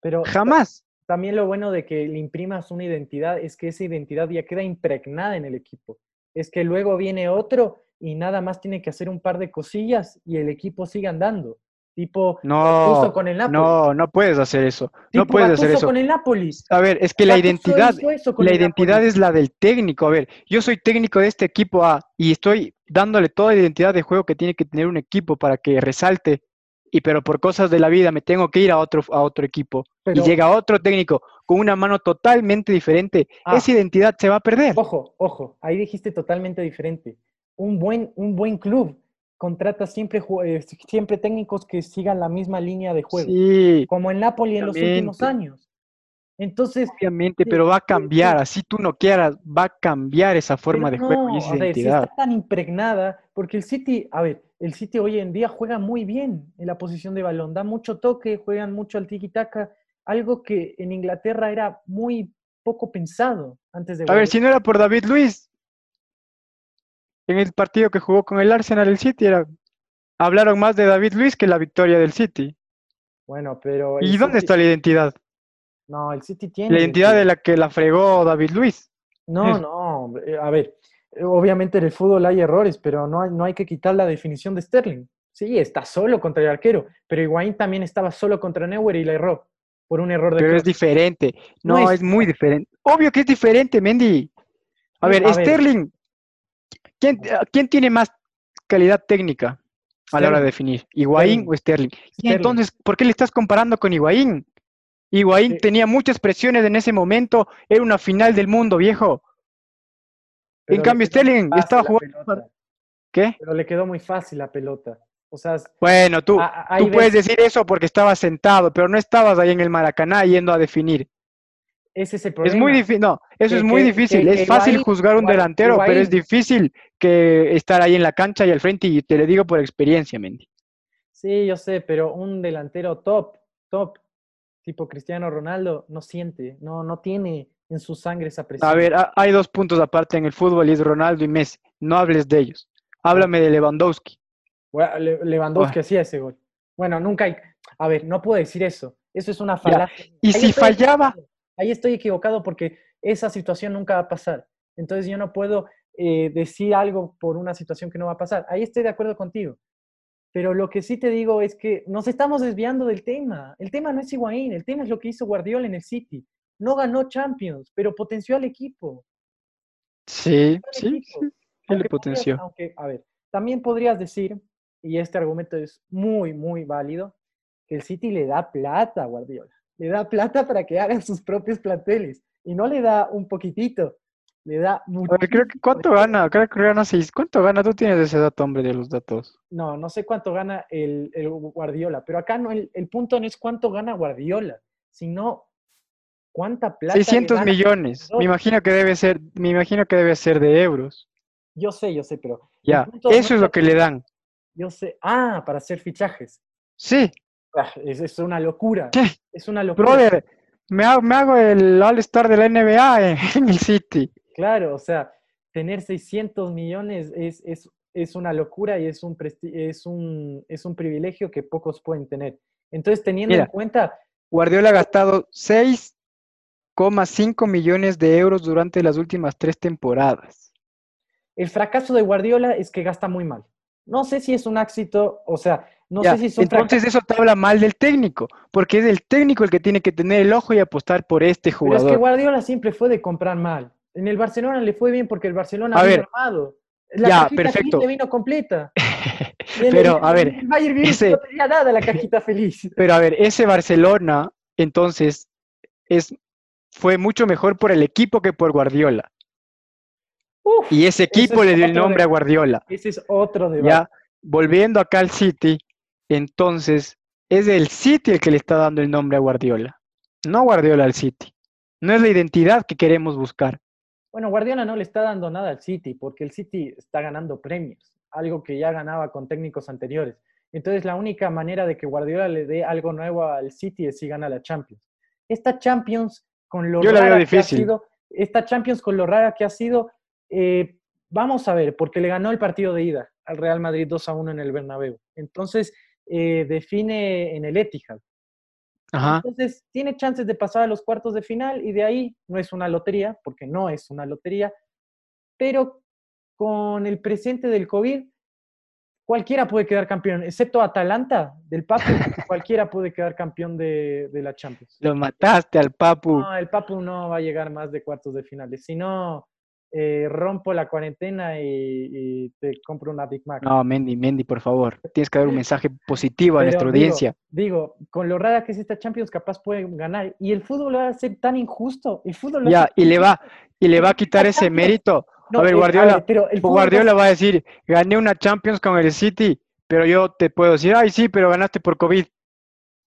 Pero jamás. También lo bueno de que le imprimas una identidad es que esa identidad ya queda impregnada en el equipo. Es que luego viene otro y nada más tiene que hacer un par de cosillas y el equipo sigue andando. Tipo, no, con el Napoli. No, no puedes hacer eso. no puedes hacer eso. con el Napoli. A ver, es que la identidad, la identidad es la del técnico. A ver, yo soy técnico de este equipo A y estoy dándole toda la identidad de juego que tiene que tener un equipo para que resalte. Y pero por cosas de la vida me tengo que ir a otro, a otro equipo. y llega otro técnico con una mano totalmente diferente. Ah. Esa identidad se va a perder. Ojo, ojo, ahí dijiste totalmente diferente. Un buen, un buen club contrata siempre, eh, siempre técnicos que sigan la misma línea de juego, como en Napoli en los últimos años. Entonces, obviamente, pero va a cambiar, así tú no quieras, va a cambiar esa forma de juego y esa identidad. está tan impregnada, porque el City, a ver, el City hoy en día juega muy bien en la posición de balón, da mucho toque, juegan mucho al tiki-taka, algo que en Inglaterra era muy poco pensado antes de. A ver, si no era por David Luis, en el partido que jugó con el Arsenal el City era hablaron más de David Luis que la victoria del City. Bueno, pero ¿Y dónde está la identidad? No, el City tiene la identidad de la que la fregó David Luis. No, no, a ver, obviamente en el fútbol hay errores, pero no hay, no hay que quitar la definición de Sterling. Sí, está solo contra el arquero, pero Higuaín también estaba solo contra Neuer y la erró por un error de Pero es diferente. No, es... muy diferente. Obvio que es diferente, Mendy. A ver, Sterling ¿Quién, tiene más calidad técnica a la hora de definir? ¿Higuaín o Sterling? Y entonces, ¿por qué le estás comparando con Higuaín? Higuaín tenía muchas presiones en ese momento, era una final del mundo, viejo. en cambio, Sterling estaba jugando. ¿Qué? Pero le quedó muy fácil la pelota. O sea, bueno, tú, tú puedes decir eso porque estabas sentado, pero no estabas ahí en el Maracaná yendo a definir. Ese es el problema. Es muy difícil, no, eso es muy difícil. es fácil juzgar un delantero, pero es difícil que estar ahí en la cancha y al frente, y te lo digo por experiencia, Mendy. Sí, yo sé, pero un delantero top, top, tipo Cristiano Ronaldo, no siente, no, no tiene en su sangre esa presión. A ver, hay dos puntos aparte en el fútbol y es Ronaldo y Messi. No hables de ellos. Háblame de Lewandowski. Lewandowski hacía ese gol. Bueno, nunca hay. A ver, no puedo decir eso. Eso es una falacia. Y si fallaba, ahí estoy equivocado porque esa situación nunca va a pasar. Entonces yo no puedo eh, decir algo por una situación que no va a pasar. Ahí estoy de acuerdo contigo. Pero lo que sí te digo es que nos estamos desviando del tema. El tema no es Higuaín, el tema es lo que hizo Guardiola en el City. No ganó Champions, pero potenció al equipo. Sí, sí, sí, le potenció. aunque, a ver, también podrías decir, y este argumento es muy, muy válido, que el City le da plata a Guardiola le da plata para que hagan sus propios planteles y no le da un poquitito, le da mucho. Creo que cuánto gana, creo que gana seis. ¿Cuánto gana? Tú tienes ese dato, hombre, de los datos. No, no sé cuánto gana el, el Guardiola, pero acá no, el, punto no es cuánto gana Guardiola, sino ¿Cuánta plata? 600 millones. Me imagino que debe ser, me imagino que debe ser de euros. Yo sé, yo sé, pero. Ya, eso es lo que le dan. Yo sé. Ah, para hacer fichajes. Sí. Ah, es, una locura. Es una locura. Brother, me hago, me hago el All-Star de la NBA en, el City. Claro, o sea, tener 600 millones es, es, es una locura y es un, es, un, es un privilegio que pocos pueden tener. Entonces, teniendo en cuenta... Guardiola ha gastado 6,5 millones de euros durante las últimas tres temporadas. El fracaso de Guardiola es que gasta muy mal. No sé si es un éxito, o sea, no sé si es un Entonces eso te habla mal del técnico, porque es el técnico el que tiene que tener el ojo y apostar por este jugador. Pero es que Guardiola siempre fue de comprar mal. En el Barcelona le fue bien porque el Barcelona había armado. La ya, perfecto. le vino completa. pero, a ver. ese, no tenía nada la cajita feliz. Pero, a ver, ese Barcelona, entonces, es, fue mucho mejor por el equipo que por Guardiola. y ese equipo le dio el nombre a Guardiola. Ese es otro debate. Ya, volviendo acá al City, entonces, es el City el que le está dando el nombre a Guardiola. No Guardiola al City. No es la identidad que queremos buscar. Bueno, Guardiola no le está dando nada al City porque el City está ganando premios, algo que ya ganaba con técnicos anteriores. Entonces, la única manera de que Guardiola le dé algo nuevo al City es si gana la Champions. Esta Champions, con lo rara que ha sido, esta Champions con lo rara que ha sido, eh, vamos a ver, porque le ganó el partido de ida al Real Madrid 2 a 1 en el Bernabéu. Entonces, eh, define en el Etihad. Entonces, tiene chances de pasar a los cuartos de final y de ahí no es una lotería, porque no es una lotería, pero con el presente del COVID, cualquiera puede quedar campeón, excepto Atalanta del Papu, cualquiera puede quedar campeón de, de, la Champions. Lo mataste al Papu. No, el Papu no va a llegar más de cuartos de finales. Si no, eh, rompo la cuarentena y, te compro una Big Mac. No, Mendy, Mendy, por favor. Tienes que dar un mensaje positivo a nuestra audiencia. Digo, con lo rara que es esta Champions, capaz pueden ganar. Y el fútbol va a ser tan injusto. El fútbol ya, y le va, y le va a quitar ese mérito. a ver, Guardiola, pero el Guardiola va a decir, gané una Champions con el City, pero yo te puedo decir, ay, sí, pero ganaste por COVID.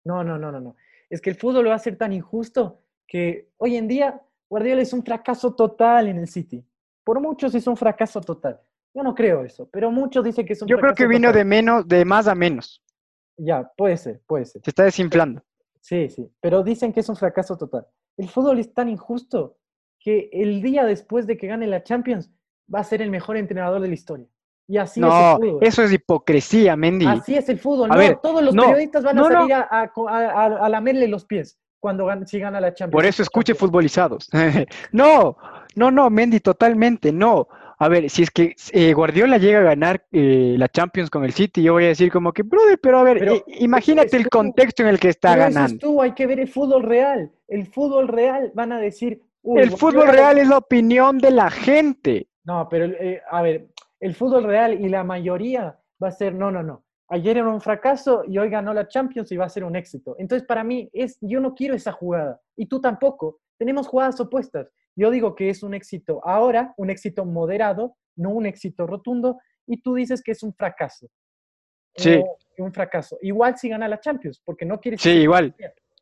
No, no, no, no, no. Es que el fútbol va a ser tan injusto que hoy en día Guardiola es un fracaso total en el City. Por muchos es un fracaso total. Yo no creo eso, pero muchos dicen que es un Yo creo que vino de menos, de más a menos. Ya, puede ser, puede ser. Se está desinflando. Sí, sí, pero dicen que es un fracaso total. El fútbol es tan injusto que el día después de que gane la Champions va a ser el mejor entrenador de la historia. Y así es el fútbol. Eso es hipocresía, Mendy. Así es el fútbol. no, todos los periodistas van a salir a, a, lamerle los pies cuando si gana la Champions. Por eso escuche futbolizados. no, no, no, Mendy, totalmente, no. A ver, si es que eh, Guardiola llega a ganar eh, la Champions con el City, yo voy a decir como que, brother, pero a ver, eh, imagínate el contexto en el que está ganando. tú, hay que ver el fútbol real. El fútbol real van a decir. el fútbol real es la opinión de la gente. No, pero a ver, el fútbol real y la mayoría va a ser, no, no, no ayer era un fracaso y hoy ganó la Champions y va a ser un éxito. Entonces, para mí, es, yo no quiero esa jugada y tú tampoco. Tenemos jugadas opuestas. Yo digo que es un éxito ahora, un éxito moderado, no un éxito rotundo, y tú dices que es un fracaso. Sí. un fracaso. Igual si gana la Champions, porque no quieres... Sí, igual.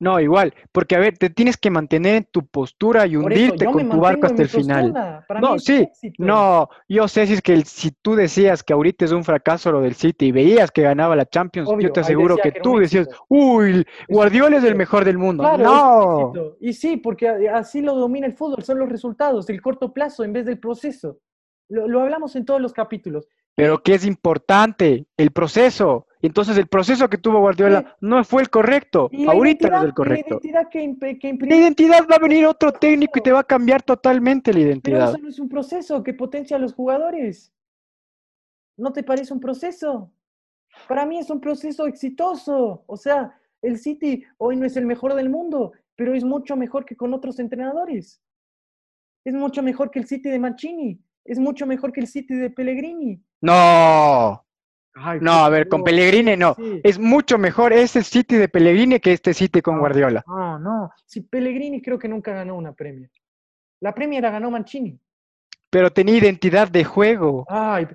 No, igual, porque a ver, te tienes que mantener en tu postura y hundirte con tu barco hasta el final. no, sí, no, yo sé si es que si tú decías que ahorita es un fracaso lo del City y veías que ganaba la Champions, yo te aseguro que, tú decías, uy, Guardiola es el mejor del mundo. no. Y sí, porque así lo domina el fútbol, son los resultados, el corto plazo en vez del proceso. lo hablamos en todos los capítulos. Pero que es importante, el proceso. Entonces el proceso que tuvo Guardiola no fue el correcto. Ahorita no es el correcto. La identidad, que, la identidad va a venir otro técnico y te va a cambiar totalmente la identidad. Pero eso no es un proceso que potencia a los jugadores. ¿No te parece un proceso? Para mí es un proceso exitoso. O sea, el City hoy no es el mejor del mundo, pero es mucho mejor que con otros entrenadores. Es mucho mejor que el City de Mancini es mucho mejor que el City de Pellegrini. No. No, a ver, con Pellegrini no. Es mucho mejor ese City de Pellegrini que este City con Guardiola. No, no. Si Pellegrini creo que nunca ganó una Premier. La Premier la ganó Mancini. Pero tenía identidad de juego. Ay,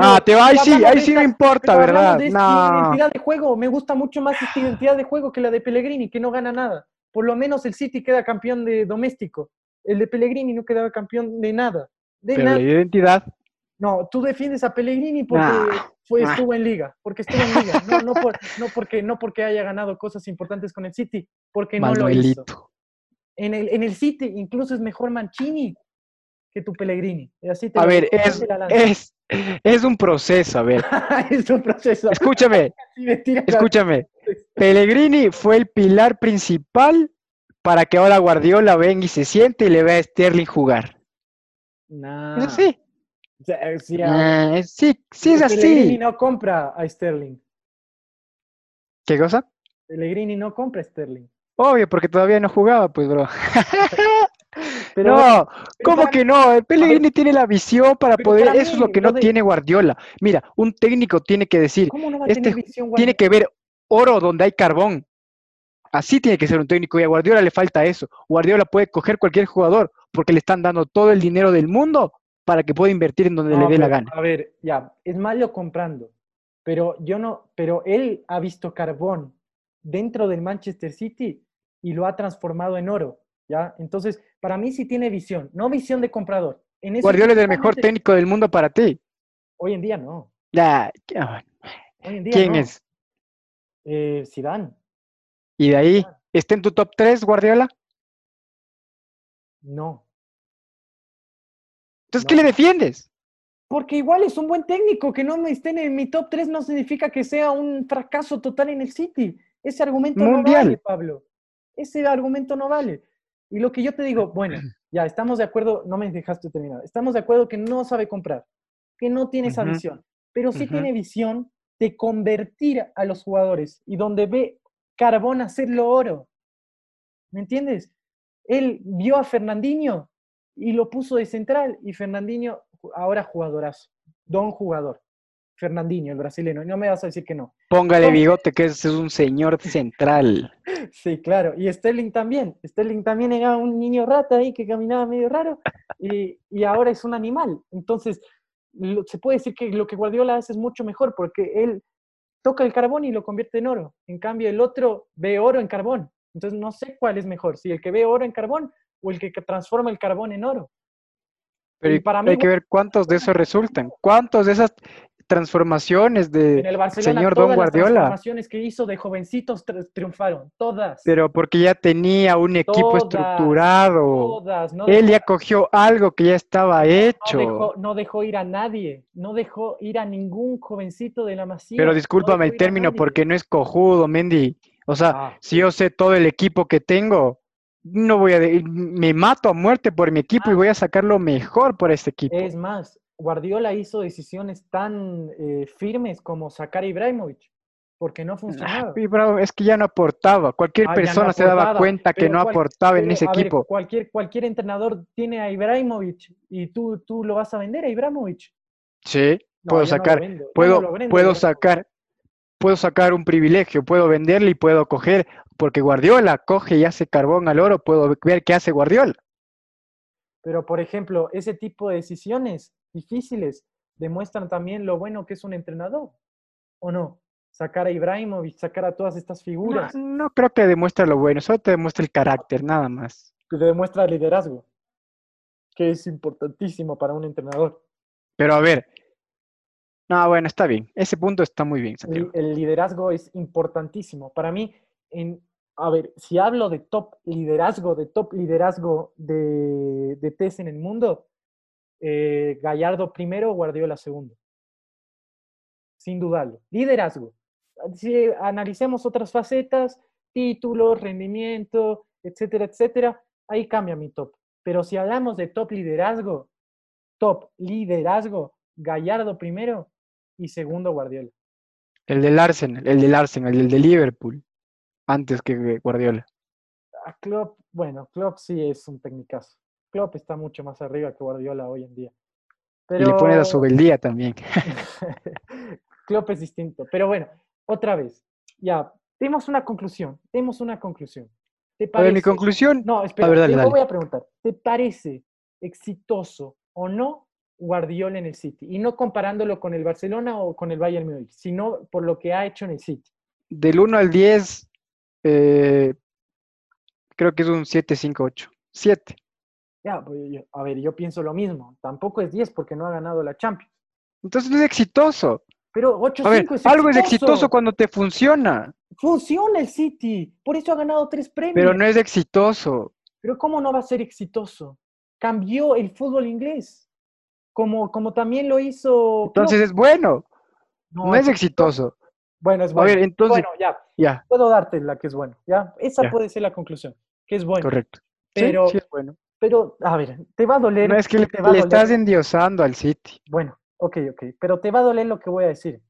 ah, te va, ahí sí, ahí sí no importa, ¿verdad? De no. identidad de juego, me gusta mucho más esta identidad de juego que la de Pellegrini, que no gana nada. por lo menos el City queda campeón de doméstico. El de Pellegrini no quedaba campeón de nada. De Pero identidad. No, tú defiendes a Pellegrini porque fue, estuvo en liga, porque estuvo en liga, no, no, no, porque, no porque haya ganado cosas importantes con el City, porque no lo hizo. En el, en el City incluso es mejor Mancini que tu Pellegrini. Así a ver, es, es, es, un proceso, a ver. es un proceso. Escúchame, escúchame. Pellegrini fue el pilar principal para que ahora Guardiola venga y se siente y le vea a Sterling jugar. No. Es así. Eh, ah, sí, sí, es así. Pellegrini no compra a Sterling. ¿Qué cosa? Pellegrini no compra a Sterling. Obvio, porque todavía no jugaba, pues, bro. Pero, no, ¿cómo que no? El Pellegrini tiene la visión para poder, eso es lo que no tiene Guardiola. Mira, un técnico tiene que decir, este tiene que ver oro donde hay carbón. Así tiene que ser un técnico y a Guardiola le falta eso. Guardiola puede coger cualquier jugador porque le están dando todo el dinero del mundo para que pueda invertir en donde le dé la gana. A ver, ya, es malo comprando, pero yo no, pero él ha visto carbón dentro del Manchester City y lo ha transformado en oro, ¿ya? Entonces, para mí sí tiene visión, no visión de comprador. En Guardiola es el mejor técnico del mundo para ti. Hoy en día no. Ya, ¿Quién es? Eh, Zidane. ¿Y de ahí? ¿Está en tu top 3, Guardiola? No. Entonces, ¿qué le defiendes? Porque igual es un buen técnico, que no esté en mi top 3 no significa que sea un fracaso total en el City. Ese argumento no vale, Pablo. Ese argumento no vale. Y lo que yo te digo, bueno, ya estamos de acuerdo, no me dejaste terminar, estamos de acuerdo que no sabe comprar, que no tiene esa visión, pero sí tiene visión de convertir a los jugadores y donde ve carbón hacerlo oro. ¿Me entiendes? Él vio a Fernandinho y lo puso de central y Fernandinho ahora jugadorazo, don jugador. Fernandinho, el brasileño, no me vas a decir que no. Póngale bigote que ese es un señor central. sí, claro, y Sterling también. Sterling también era un niño rata ahí que caminaba medio raro y, y ahora es un animal. Entonces, se puede decir que lo que Guardiola hace es mucho mejor porque él toca el carbón y lo convierte en oro. En cambio, el otro ve oro en carbón. Entonces, no sé cuál es mejor, si el que ve oro en carbón o el que transforma el carbón en oro. Pero para mí, hay que ver cuántos de esos resultan. ¿Cuántos de esas transformaciones de en el Barcelona, señor Don Guardiola. Las transformaciones que hizo de jovencitos triunfaron, todas. Pero porque ya tenía un equipo estructurado. Todas, Él ya cogió algo que ya estaba hecho. No dejó, ir a nadie, no dejó ir a ningún jovencito de la masía. Pero discúlpame el término porque no es cojudo, Mendy. O sea, ah, si yo sé todo el equipo que tengo, no voy a me mato a muerte por mi equipo y ah. voy a sacar lo mejor por este equipo. Es más, Guardiola hizo decisiones tan eh, firmes como sacar a Ibrahimovic, porque no funcionaba. es que ya no aportaba. Cualquier ah, persona se daba cuenta que no aportaba en ese equipo. cualquier, cualquier entrenador tiene a Ibrahimovic y tú, tú lo vas a vender a Ibrahimovic. Sí, puedo sacar, puedo, puedo sacar, puedo sacar un privilegio, puedo venderle y puedo coger, porque Guardiola coge y hace carbón al oro, puedo ver qué hace Guardiola. Pero, por ejemplo, ese tipo de decisiones difíciles demuestran también lo bueno que es un entrenador, ¿o no? Sacar a Ibrahimovic, sacar a todas estas figuras. No, creo que demuestra lo bueno, solo te demuestra el carácter, nada más. Te demuestra el liderazgo, que es importantísimo para un entrenador. Pero a ver, no, bueno, está bien, ese punto está muy bien. El, liderazgo es importantísimo. Para mí, en, a ver, si hablo de top liderazgo, de top liderazgo de, de TES en el mundo, eh, Gallardo primero, Guardiola segundo. Sin dudarlo. Liderazgo. Si analicemos otras facetas, títulos, rendimiento, etcétera, etcétera, ahí cambia mi top. Pero si hablamos de top liderazgo, top liderazgo, Gallardo primero y segundo Guardiola. El del Arsenal, el del Arsenal, el de Liverpool, antes que Guardiola. A Klopp, bueno, Klopp sí es un técnicazo. Klopp está mucho más arriba que Guardiola hoy en día. Y le pone a su día también. Klopp es distinto. Pero bueno, otra vez, ya, tenemos una conclusión, tenemos una conclusión. ¿Te parece? mi conclusión... No, espera, te voy a preguntar. ¿Te parece exitoso o no Guardiola en el City? Y no comparándolo con el Barcelona o con el Bayern Múnich, sino por lo que ha hecho en el City. Del 1 al 10, eh, Creo que es un 7-5-8. 7. Ya, pues, a ver, yo pienso lo mismo. Tampoco es 10 porque no ha ganado la Champions. Entonces no es exitoso. Pero 8-5 es exitoso. Algo es exitoso cuando te funciona. Funciona el City. Por eso ha ganado tres premios. Pero no es exitoso. Pero ¿cómo no va a ser exitoso? Cambió el fútbol inglés. Como, como también lo hizo. Entonces es bueno. No, es exitoso. Bueno, es bueno. A ver, entonces. Bueno, ya. ya. Puedo darte la que es bueno. ¿ya? Esa puede ser la conclusión. Que es bueno. Correcto. Pero, sí, es bueno. Pero, a ver, te va a doler. No es que le, le estás endiosando al City. Bueno, ok, ok. Pero te va a doler lo que voy a decir.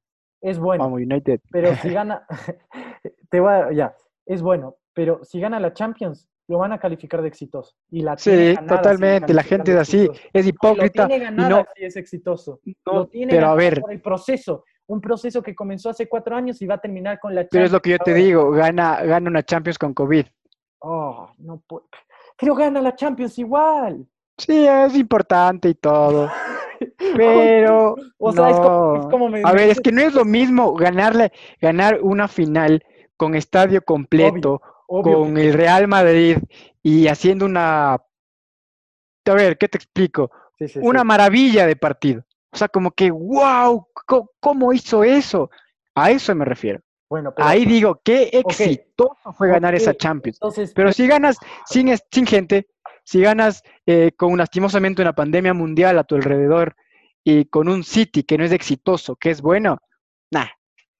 Es bueno. Vamos, United. Pero si gana. te va. Ya. Es bueno. Pero si gana la Champions, lo van a calificar de exitoso. Y la sí, totalmente. la gente es así, es hipócrita. Lo tiene ganada no, si es exitoso. lo tiene pero a ver. por el proceso un proceso que comenzó hace cuatro años y va a terminar con la Champions. Pero es lo que yo te digo, gana, gana una Champions con COVID. Oh, no puedo. Pero gana la Champions igual. Sí, es importante y todo. Pero. o sea, es como, A ver, es que no es lo mismo ganarle, ganar una final con estadio completo, con el Real Madrid y haciendo una. A ver, ¿qué te explico? una maravilla de partido. O sea, como que, wow, ¿cómo hizo eso? A eso me refiero. Bueno, Ahí digo, qué exitoso fue ganar esa Champions. pero si ganas sin, sin gente, si ganas eh, con lastimosamente una pandemia mundial a tu alrededor y con un City que no es exitoso, que es bueno,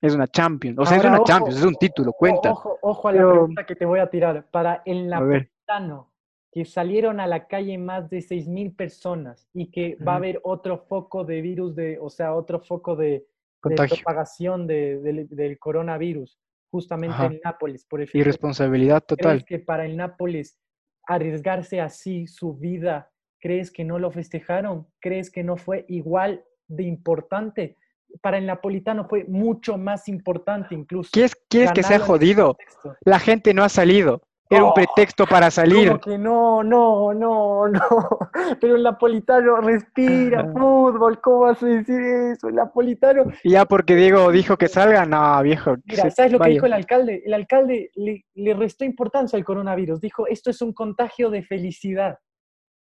es una Champions. O sea, es una Champions, es un título, cuenta. Ojo, ojo a la pregunta que te voy a tirar. Para el napolitano, que salieron a la calle más de 6.000 personas y que va a haber otro foco de virus, de, o sea, otro foco de, propagación del coronavirus, justamente en Nápoles. Por ejemplo, Irresponsabilidad total. ¿Crees que para el Nápoles arriesgarse así su vida, crees que no lo festejaron? ¿Crees que no fue igual de importante? Para el napolitano fue mucho más importante incluso. ¿Qué es, que se ha jodido? La gente no ha salido. Era un oh, pretexto para salir. que no, no, no, no. Pero el napolitano respira fútbol. ¿Cómo vas a decir eso? El napolitano. ya porque Diego dijo que salga, no, viejo. Mira, ¿sabes lo que dijo el alcalde? El alcalde le, le restó importancia al coronavirus. Dijo, esto es un contagio de felicidad.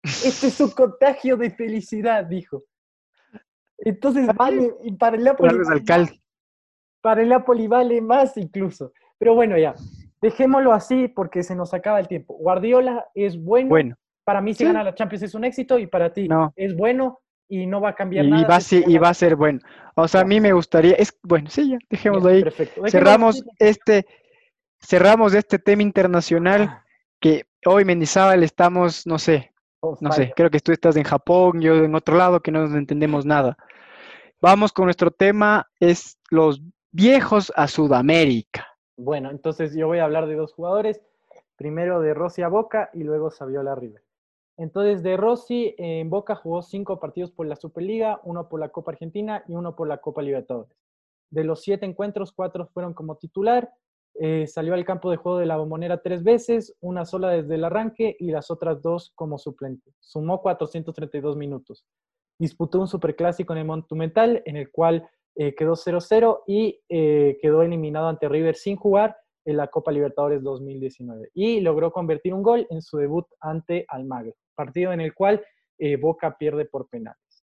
Esto es un contagio de felicidad, dijo. Entonces vale, y para el Napoli. alcalde. Para el Napoli vale más incluso. Pero bueno, ya. Dejémoslo así porque se nos acaba el tiempo. Guardiola es bueno. bueno. Para mí, si gana la Champions es un éxito y para ti no. es bueno y no va a cambiar y nada. Va y va a ser bueno. O sea, a mí me gustaría, es bueno, sí, ya, dejémoslo ahí. Perfecto. Cerramos este, cerramos este tema internacional ah. que hoy Mendizábal estamos, no sé, oh, no sé, creo que tú estás en Japón, yo en otro lado que no nos entendemos nada. Vamos con nuestro tema, es los viejos a Sudamérica. Bueno, entonces yo voy a hablar de dos jugadores, primero de Rossi a Boca y luego Saviola River. Entonces, de Rossi en Boca jugó cinco partidos por la Superliga, uno por la Copa Argentina y uno por la Copa Libertadores. De los siete encuentros, cuatro fueron como titular. Eh, salió al campo de juego de la bombonera tres veces, una sola desde el arranque y las otras dos como suplente. Sumó 432 minutos. Disputó un superclásico en el Monumental, en el cual eh, quedó 0-0 y eh, quedó eliminado ante River sin jugar en la Copa Libertadores 2019. Y logró convertir un gol en su debut ante Almagro, partido en el cual eh, Boca pierde por penales.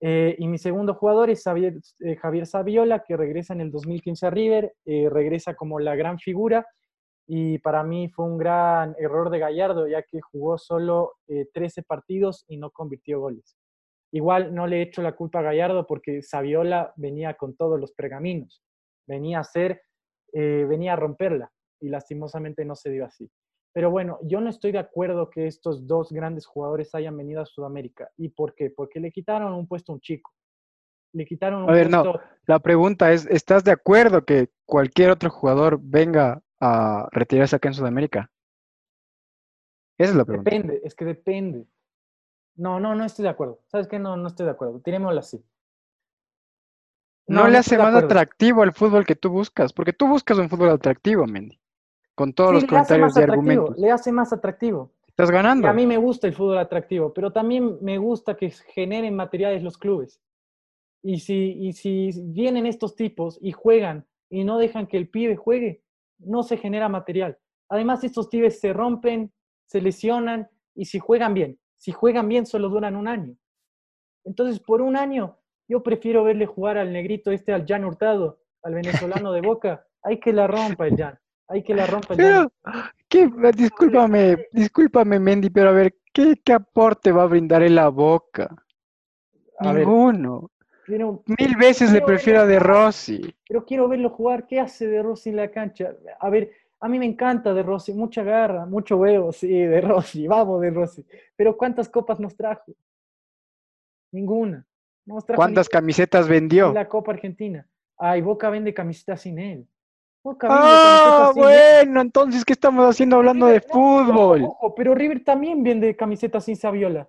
y mi segundo jugador es Javier, Javier Saviola, que regresa en el 2015 a River, regresa como la gran figura y para mí fue un gran error de Gallardo, ya que jugó solo 13 partidos y no convirtió goles. Igual no le echo la culpa a Gallardo porque Saviola venía con todos los pergaminos, venía a hacer, eh, venía a romperla y lastimosamente no se dio así. Pero bueno, yo no estoy de acuerdo que estos dos grandes jugadores hayan venido a Sudamérica. ¿Y por qué? Porque le quitaron un puesto a un chico. Le quitaron un a ver, no. La pregunta es, ¿estás de acuerdo que cualquier otro jugador venga a retirarse acá en Sudamérica? Esa es la pregunta. Depende, es que depende. No, no, no estoy de acuerdo. ¿Sabes qué? No, no estoy de acuerdo. Tirémoslo así. No, le hace más atractivo el fútbol que tú buscas, porque tú buscas un fútbol atractivo, Mendy. Con todos los comentarios y argumentos. Le hace más atractivo. Estás ganando. a mí me gusta el fútbol atractivo, pero también me gusta que generen materiales los clubes. Y si, y si vienen estos tipos y juegan y no dejan que el pibe juegue, no se genera material. Además, estos tibes se rompen, se lesionan y si juegan bien, si juegan bien solo duran un año. Entonces, por un año, yo prefiero verle jugar al negrito este, al Jan Hurtado, al venezolano de Boca. Hay que la rompa el Jan. Hay que la rompa el Jan. ¿qué? Discúlpame, discúlpame, Mendy, pero a ver, ¿qué, qué aporte va a brindar en la Boca? Ninguno. Mil veces le prefiero a De Rossi. Pero quiero verlo jugar. ¿Qué hace De Rossi en la cancha? A ver, a mí me encanta De Rossi, mucha garra, mucho huevo, sí, De Rossi, vamos De Rossi. Pero ¿cuántas copas nos trajo? Ninguna. ¿Cuántas camisetas vendió? La Copa Argentina. Ay, Boca vende camisetas sin él. Boca vende ah, bueno, entonces, ¿qué estamos haciendo hablando de fútbol? pero River también vende camisetas sin Saviola.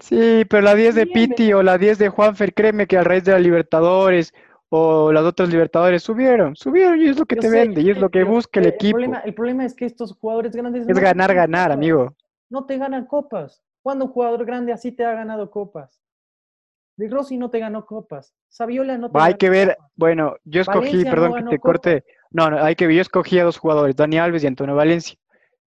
Sí, pero la 10 de Piti o la 10 de Juanfer, créeme que a raíz de la Libertadores o las otras Libertadores subieron, subieron y es lo que te vende y es lo que busca el, equipo. El problema, es que estos jugadores grandes... Es ganar, ganar, amigo. No te ganan copas. ¿Cuándo un jugador grande así te ha ganado copas? De Rossi no te ganó copas. Saviola no te Hay que ver, bueno, yo escogí, perdón que te corte. No, no, hay que ver, yo escogí a dos jugadores, Dani Alves y Antonio Valencia.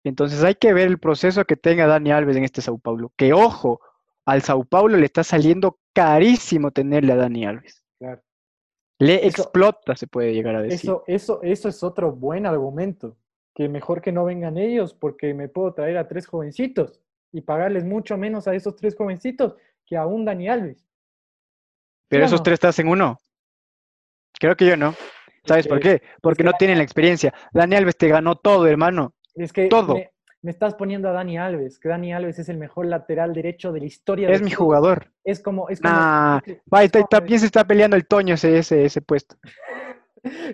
Entonces hay que ver el proceso que tenga Dani Alves en este Sao Paulo. Que ojo, al Sao Paulo le está saliendo carísimo tenerle a Dani Alves. Le explota, se puede llegar a decir. Eso, eso, eso es otro buen argumento. Que mejor que no vengan ellos porque me puedo traer a tres jovencitos y pagarles mucho menos a esos tres jovencitos que a un Dani Alves. Pero esos tres estás en uno. Creo que yo no. ¿Sabes por qué? Porque no tienen la experiencia. Dani Alves te ganó todo, hermano. Es que todo. Me, estás poniendo a Dani Alves, que Dani Alves es el mejor lateral derecho de la historia. Es mi jugador. Es como... Es también se está peleando el Toño ese, ese, ese puesto.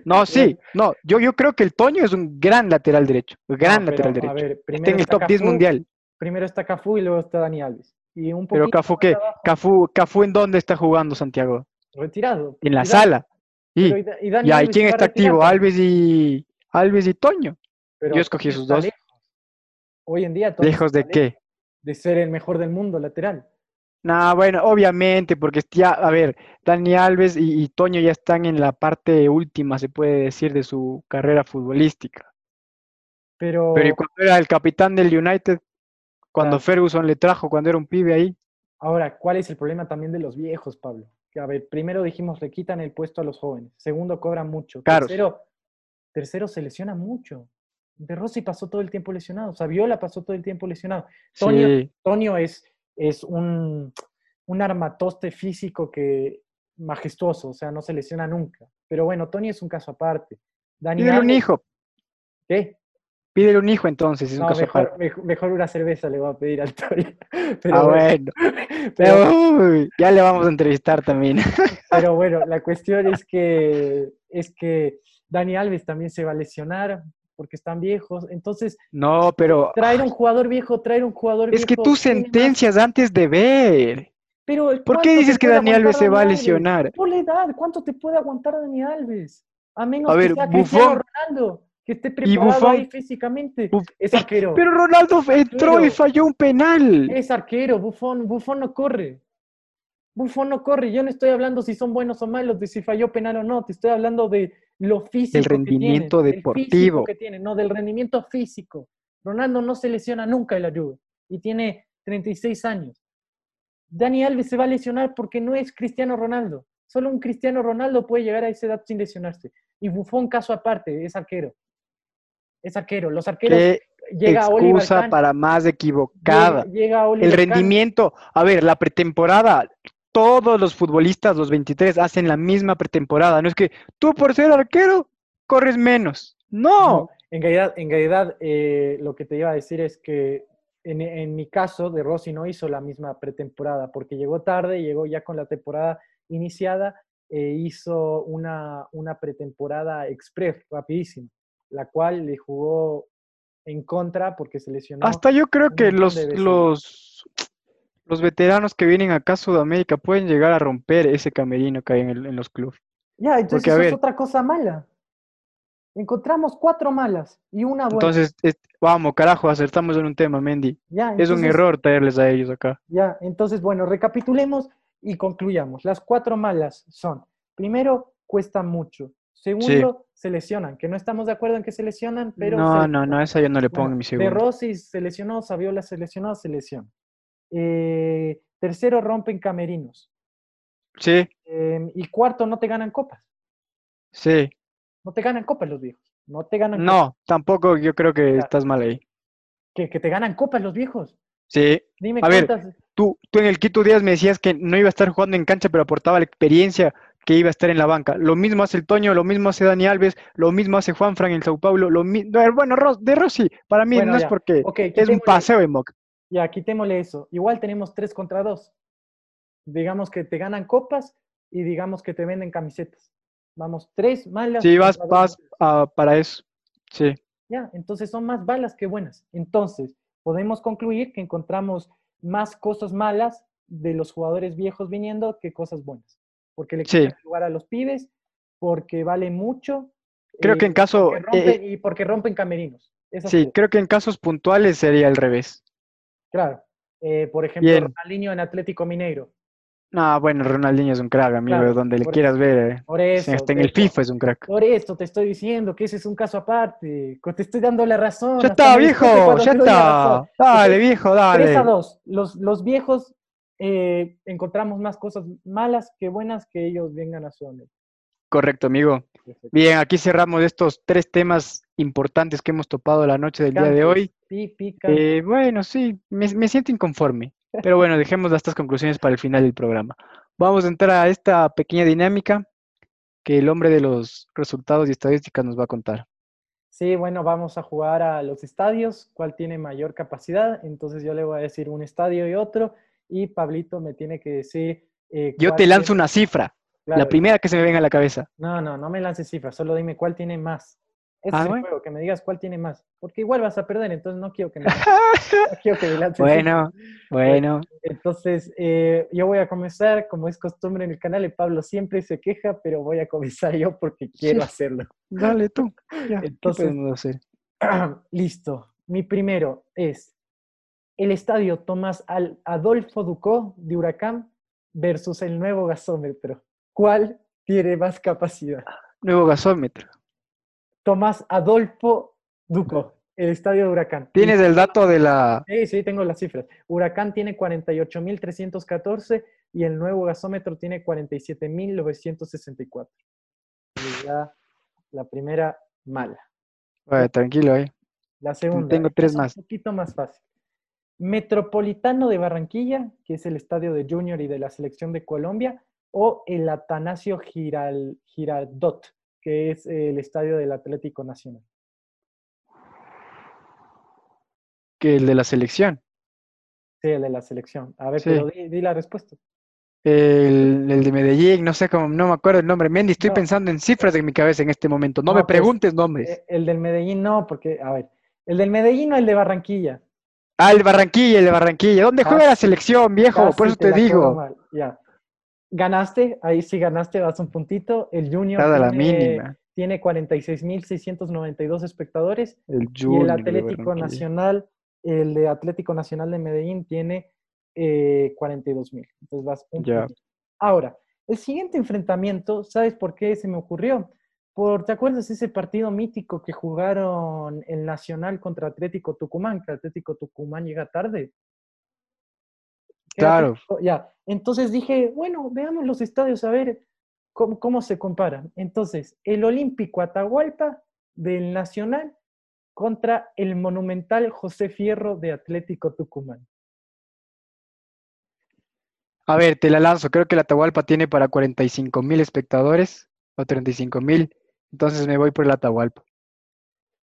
No, sí, no, yo, yo creo que el Toño es un gran lateral derecho, gran lateral derecho. A ver, está en el top 10 mundial. Primero está Cafú y luego está Dani Alves. Pero Cafú, ¿qué? Cafú, Cafú, ¿en dónde está jugando Santiago? Retirado. En la sala. Y, y, quién está activo? Alves y Alves y Toño. Yo escogí esos dos. Hoy en día. ¿Lejos de qué? De ser el mejor del mundo lateral. No, bueno, obviamente, porque ya, a ver, Dani Alves y, Toño ya están en la parte última, se puede decir, de su carrera futbolística. Pero, Pero ¿y cuando era el capitán del United? Cuando Ferguson le trajo, cuando era un pibe ahí. Ahora, ¿cuál es el problema también de los viejos, Pablo? Que, a ver, primero dijimos, le quitan el puesto a los jóvenes. Segundo, cobran mucho. Tercero, tercero, se lesiona mucho. De Rossi pasó todo el tiempo lesionado. Saviola pasó todo el tiempo lesionado. Tonio, es, es un, un armatoste físico que majestuoso, o sea, no se lesiona nunca. Pero bueno, Tony es un caso aparte. Dani un hijo. ¿Qué? Pídele un hijo entonces, es un caso mejor, mejor, una cerveza le voy a pedir al Tori. ah, bueno. Pero, ya le vamos a entrevistar también. Pero bueno, la cuestión es que, es que Dani Alves también se va a lesionar porque están viejos. Entonces, no, pero. Traer un jugador viejo, traer un jugador viejo. Es que tú sentencias antes de ver. Pero, ¿Por qué dices que Dani Alves se va a lesionar? Por la edad, ¿cuánto te puede aguantar Dani Alves? A menos que sea Cristiano Ronaldo que esté preparado ahí físicamente. es arquero. Pero Ronaldo entró y falló un penal. Es arquero, Buffon, Buffon no corre. Buffon no corre. Yo no estoy hablando si son buenos o malos, de si falló penal o no. Te estoy hablando de lo físico. El rendimiento deportivo. que tiene, no, del rendimiento físico. Ronaldo no se lesiona nunca en la Juve y tiene 36 años. Dani Alves se va a lesionar porque no es Cristiano Ronaldo. Solo un Cristiano Ronaldo puede llegar a esa edad sin lesionarse. Y Buffon, caso aparte, es arquero es arquero. Los arqueros ¿Qué llega excusa para más equivocada. Llega, el rendimiento, a ver, la pretemporada, todos los futbolistas, los 23, hacen la misma pretemporada. No es que tú por ser arquero corres menos. No. en realidad, en realidad eh, lo que te iba a decir es que en, mi caso, De Rossi no hizo la misma pretemporada porque llegó tarde, llegó ya con la temporada iniciada e hizo una, una pretemporada express, rapidísima la cual le jugó en contra porque se lesionó. Hasta yo creo que los, los, los veteranos que vienen acá a Sudamérica pueden llegar a romper ese camerino que hay en, los clubes. Ya, entonces eso es otra cosa mala. Encontramos cuatro malas y una buena. Entonces, vamos, carajo, acertamos en un tema, Mendy. es un error traerles a ellos acá. Ya, entonces, bueno, recapitulemos y concluyamos. Las cuatro malas son, primero, cuesta mucho Segundo, se lesionan, que no estamos de acuerdo en que se lesionan, pero... No, no, no, esa yo no le pongo en mi segundo. De Rossi se lesionó, Saviola se lesionó, se lesiona. Eh, tercero, rompen camerinos. Sí. Em, y cuarto, no te ganan copas. Sí. No te ganan copas los viejos. No te ganan No, tampoco yo creo que estás mal ahí. ¿Que, ¿Que, te ganan copas los viejos? Sí. Dime a ver, tú, tú en el Quito Díaz me decías que no iba a estar jugando en cancha, pero aportaba la experiencia que iba a estar en la banca. Lo mismo hace el Toño, lo mismo hace Dani Alves, lo mismo hace Juan Fran en Sao Paulo, lo mismo... Bueno, de Rossi, para mí no es porque es un paseo de Mock. Ya, quitémosle eso. Igual tenemos tres contra dos. Digamos que te ganan copas y digamos que te venden camisetas. Vamos, tres malas. Sí, vas, vas para eso. Sí. Ya, entonces son más balas que buenas. Entonces, podemos concluir que encontramos más cosas malas de los jugadores viejos viniendo que cosas buenas porque le quieren jugar a los pibes, porque vale mucho. Creo que en eh, caso... Eh, y porque rompen camerinos. sí, creo que en casos puntuales sería al revés. Claro. Eh, por ejemplo, Ronaldinho en Atlético Mineiro. No, bueno, Ronaldinho es un crack, amigo, donde le quieras ver. Por eso. en el FIFA es un crack. Por esto te estoy diciendo que ese es un caso aparte. Te estoy dando la razón. Ya está, viejo, ya está. Dale, viejo, dale. 3 a 2. Los, los viejos eh, encontramos más cosas malas que buenas que ellos vengan a su Correcto, amigo. Bien, aquí cerramos estos tres temas importantes que hemos topado la noche del día de hoy. Eh, bueno, sí, me, siento inconforme. Pero bueno, dejemos estas conclusiones para el final del programa. Vamos a entrar a esta pequeña dinámica que el hombre de los resultados y estadísticas nos va a contar. Sí, bueno, vamos a jugar a los estadios, cuál tiene mayor capacidad. Entonces yo le voy a decir un estadio y otro y Pablito me tiene que decir... Eh, Yo te lanzo una cifra, la primera que se me venga a la cabeza. No, no, no me lances cifras, solo dime cuál tiene más. Ese ah, es el juego, que me digas cuál tiene más. Porque igual vas a perder, entonces no quiero que me, no quiero que me lances Bueno, bueno. Entonces, eh, yo voy a comenzar, como es costumbre en el canal, Pablo siempre se queja, pero voy a comenzar yo porque quiero hacerlo. Dale tú. entonces, hacer? listo. Mi primero es el estadio Tomás Adolfo Ducó de Huracán versus el nuevo gasómetro. ¿Cuál tiene más capacidad? Nuevo gasómetro. Tomás Adolfo Ducó, el estadio de Huracán. ¿Tienes el dato de la...? Sí, sí, tengo las cifras. Huracán tiene 48.314 y el nuevo gasómetro tiene 47.964. La, la primera mala. Tranquilo ahí. La segunda. Tengo tres más. Un poquito más fácil. Metropolitano de Barranquilla, que es el estadio de Junior y de la selección de Colombia, o el Atanasio Girardot, que es el estadio del Atlético Nacional. Que el de la selección. Sí, el de la selección. A ver, pero di, la respuesta. El, de Medellín, no sé cómo, no me acuerdo el nombre. Mendy, estoy pensando en cifras en mi cabeza en este momento. No, me pues, preguntes nombres. Eh, el del Medellín no, porque, a ver, el del Medellín o el de Barranquilla. Ah, el Barranquilla, el de Barranquilla. ¿Dónde juega la selección, viejo? Por eso te, digo. Ya. Ganaste, ahí sí ganaste, vas un puntito. El Junior tiene, 46.692 espectadores. El Junior y el Atlético Nacional, el de Atlético Nacional de Medellín tiene eh, 42.000. Entonces vas un ya. Ahora, el siguiente enfrentamiento, ¿sabes por qué se me ocurrió? Por, ¿Te acuerdas ese partido mítico que jugaron el Nacional contra Atlético Tucumán? Que Atlético Tucumán llega tarde. Claro. ya, entonces dije, bueno, veamos los estadios a ver cómo, cómo se comparan. Entonces, el Olímpico Atahualpa del Nacional contra el Monumental José Fierro de Atlético Tucumán. A ver, te la lanzo. Creo que el Atahualpa tiene para 45 mil espectadores o 35 mil. Entonces me voy por el Atahualpa.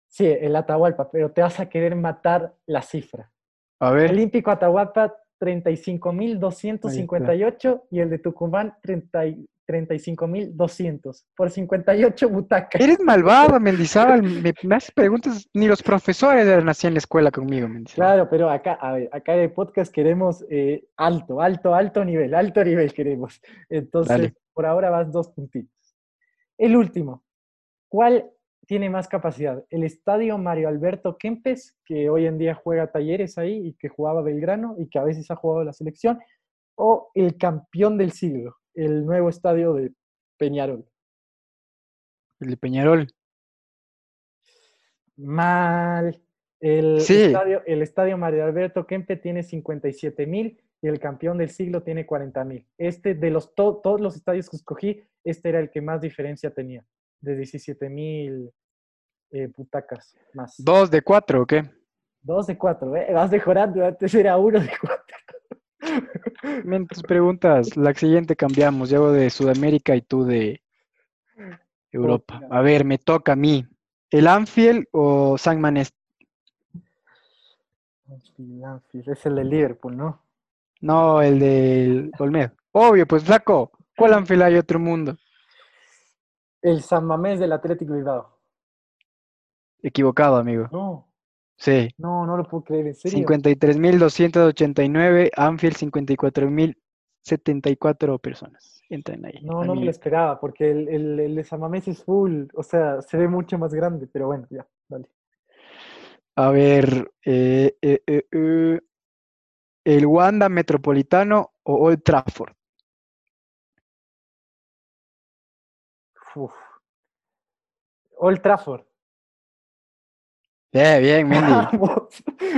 Sí, el Atahualpa, pero te vas a querer matar la cifra. A ver. Olímpico Atahualpa, 35.258 y el de Tucumán, 35.200 por 58 butacas. Eres malvado, Mendizábal. me, me, haces preguntas, ni los profesores nací en la escuela conmigo, Mendizábal. Claro, pero acá, a ver, acá en el podcast queremos eh, alto, alto, alto nivel, alto nivel queremos. Entonces, por ahora vas dos puntitos. El último, ¿cuál tiene más capacidad? ¿El estadio Mario Alberto Kempes, que hoy en día juega talleres ahí y que jugaba Belgrano y que a veces ha jugado la selección? ¿O el campeón del siglo, el nuevo estadio de Peñarol? El de Peñarol. Mal. El, estadio, el estadio Mario Alberto Kempe tiene 57 mil y el campeón del siglo tiene 40 mil. Este, de los todos los estadios que escogí, este era el que más diferencia tenía, de 17 mil eh, butacas más. ¿Dos de cuatro o qué? Dos de cuatro, ¿eh? vas mejorando, antes era uno de cuatro. Tus preguntas, la siguiente cambiamos, yo de Sudamérica y tú de Europa. A ver, me toca a mí. ¿El Anfield o San Manés? Anfield, es el de Liverpool, ¿no? No, el del Olmedo. Obvio, pues flaco. ¿Cuál Anfield hay otro mundo? El San Mamés del Atlético Bilbao. Equivocado, amigo. No. Sí. No, no lo puedo creer, en serio. 53.289, Anfield 54.074 personas entran ahí. No, no me lo esperaba, porque el, el, de San Mamés es full, o sea, se ve mucho más grande, pero bueno, ya, dale. A ver, eh, eh, eh, ¿el Wanda Metropolitano o Old Trafford? Old Trafford. Bien, bien, Mendy.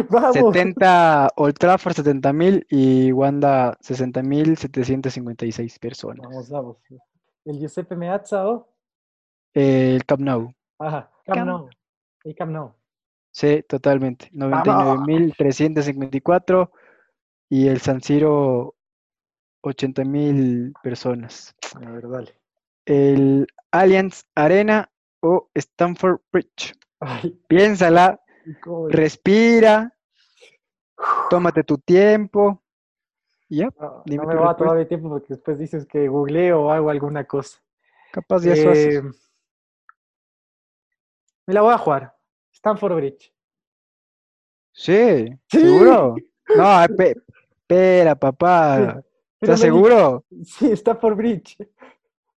Vamos, 70, Old Trafford 70 mil y Wanda 60 mil 756 personas. Vamos, vamos. ¿El Giuseppe Meazza o? El Camp Nou. Ajá, Camp, Nou. El Camp Nou. Sí, totalmente. 99.354 y el San Siro 80.000 personas. A ver, dale. El Allianz Arena o Stanford Bridge. Piénsala, respira, tómate tu tiempo. Ya. No, me va a tomar el tiempo porque después dices que googleo o hago alguna cosa. Capaz de eso eh, Me la voy a jugar. Stanford Bridge. Sí, ¿seguro? No, espera, papá. ¿Estás seguro? Sí, Stanford Bridge.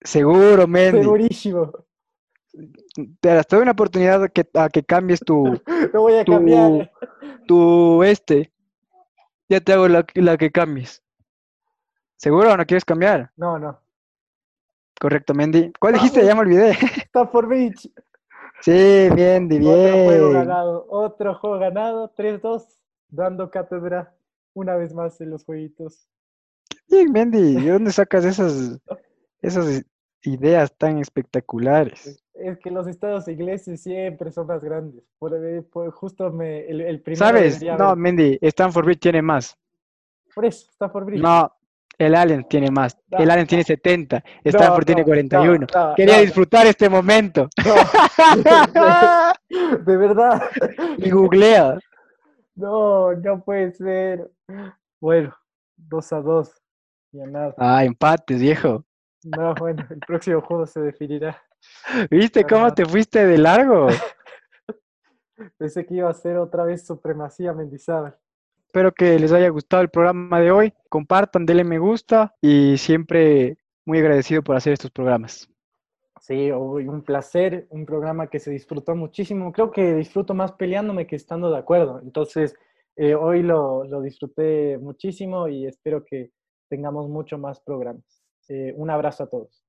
Seguro, Mendy. Segurísimo te doy una oportunidad a que, a que cambies tu. No voy a cambiar. Tu este. Ya te hago la, la que cambies. ¿Seguro o no quieres cambiar? No, no. Correcto, Mendy. ¿Cuál dijiste? Ya me olvidé. por Beach. Sí, Mendy, bien. Otro juego ganado. Otro juego ganado. 3-2. Dando cátedra una vez más en los jueguitos. Bien, Mendy. ¿De dónde sacas esas, esas ideas tan espectaculares? Es que los estados ingleses siempre son más grandes. Por, justo me, el, el primero. ¿Sabes? No, Mendy, Stanford Bridge tiene más. Por eso, Stanford Bridge. No, el Allen tiene más. el Allen tiene 70. Stanford tiene 41. Quería disfrutar este momento. De, verdad. Y googlea. No, no puede ser. Bueno, 2 a 2. Ya nada. Ah, empates, viejo. No, bueno, el próximo juego se definirá. ¿Viste cómo te fuiste de largo? Pensé que iba a ser otra vez supremacía Mendizábal. Espero que les haya gustado el programa de hoy. Compartan, denle me gusta y siempre muy agradecido por hacer estos programas. Sí, un placer, un programa que se disfrutó muchísimo. Creo que disfruto más peleándome que estando de acuerdo. Entonces, eh, hoy lo, lo disfruté muchísimo y espero que tengamos mucho más programas. Eh, un abrazo a todos.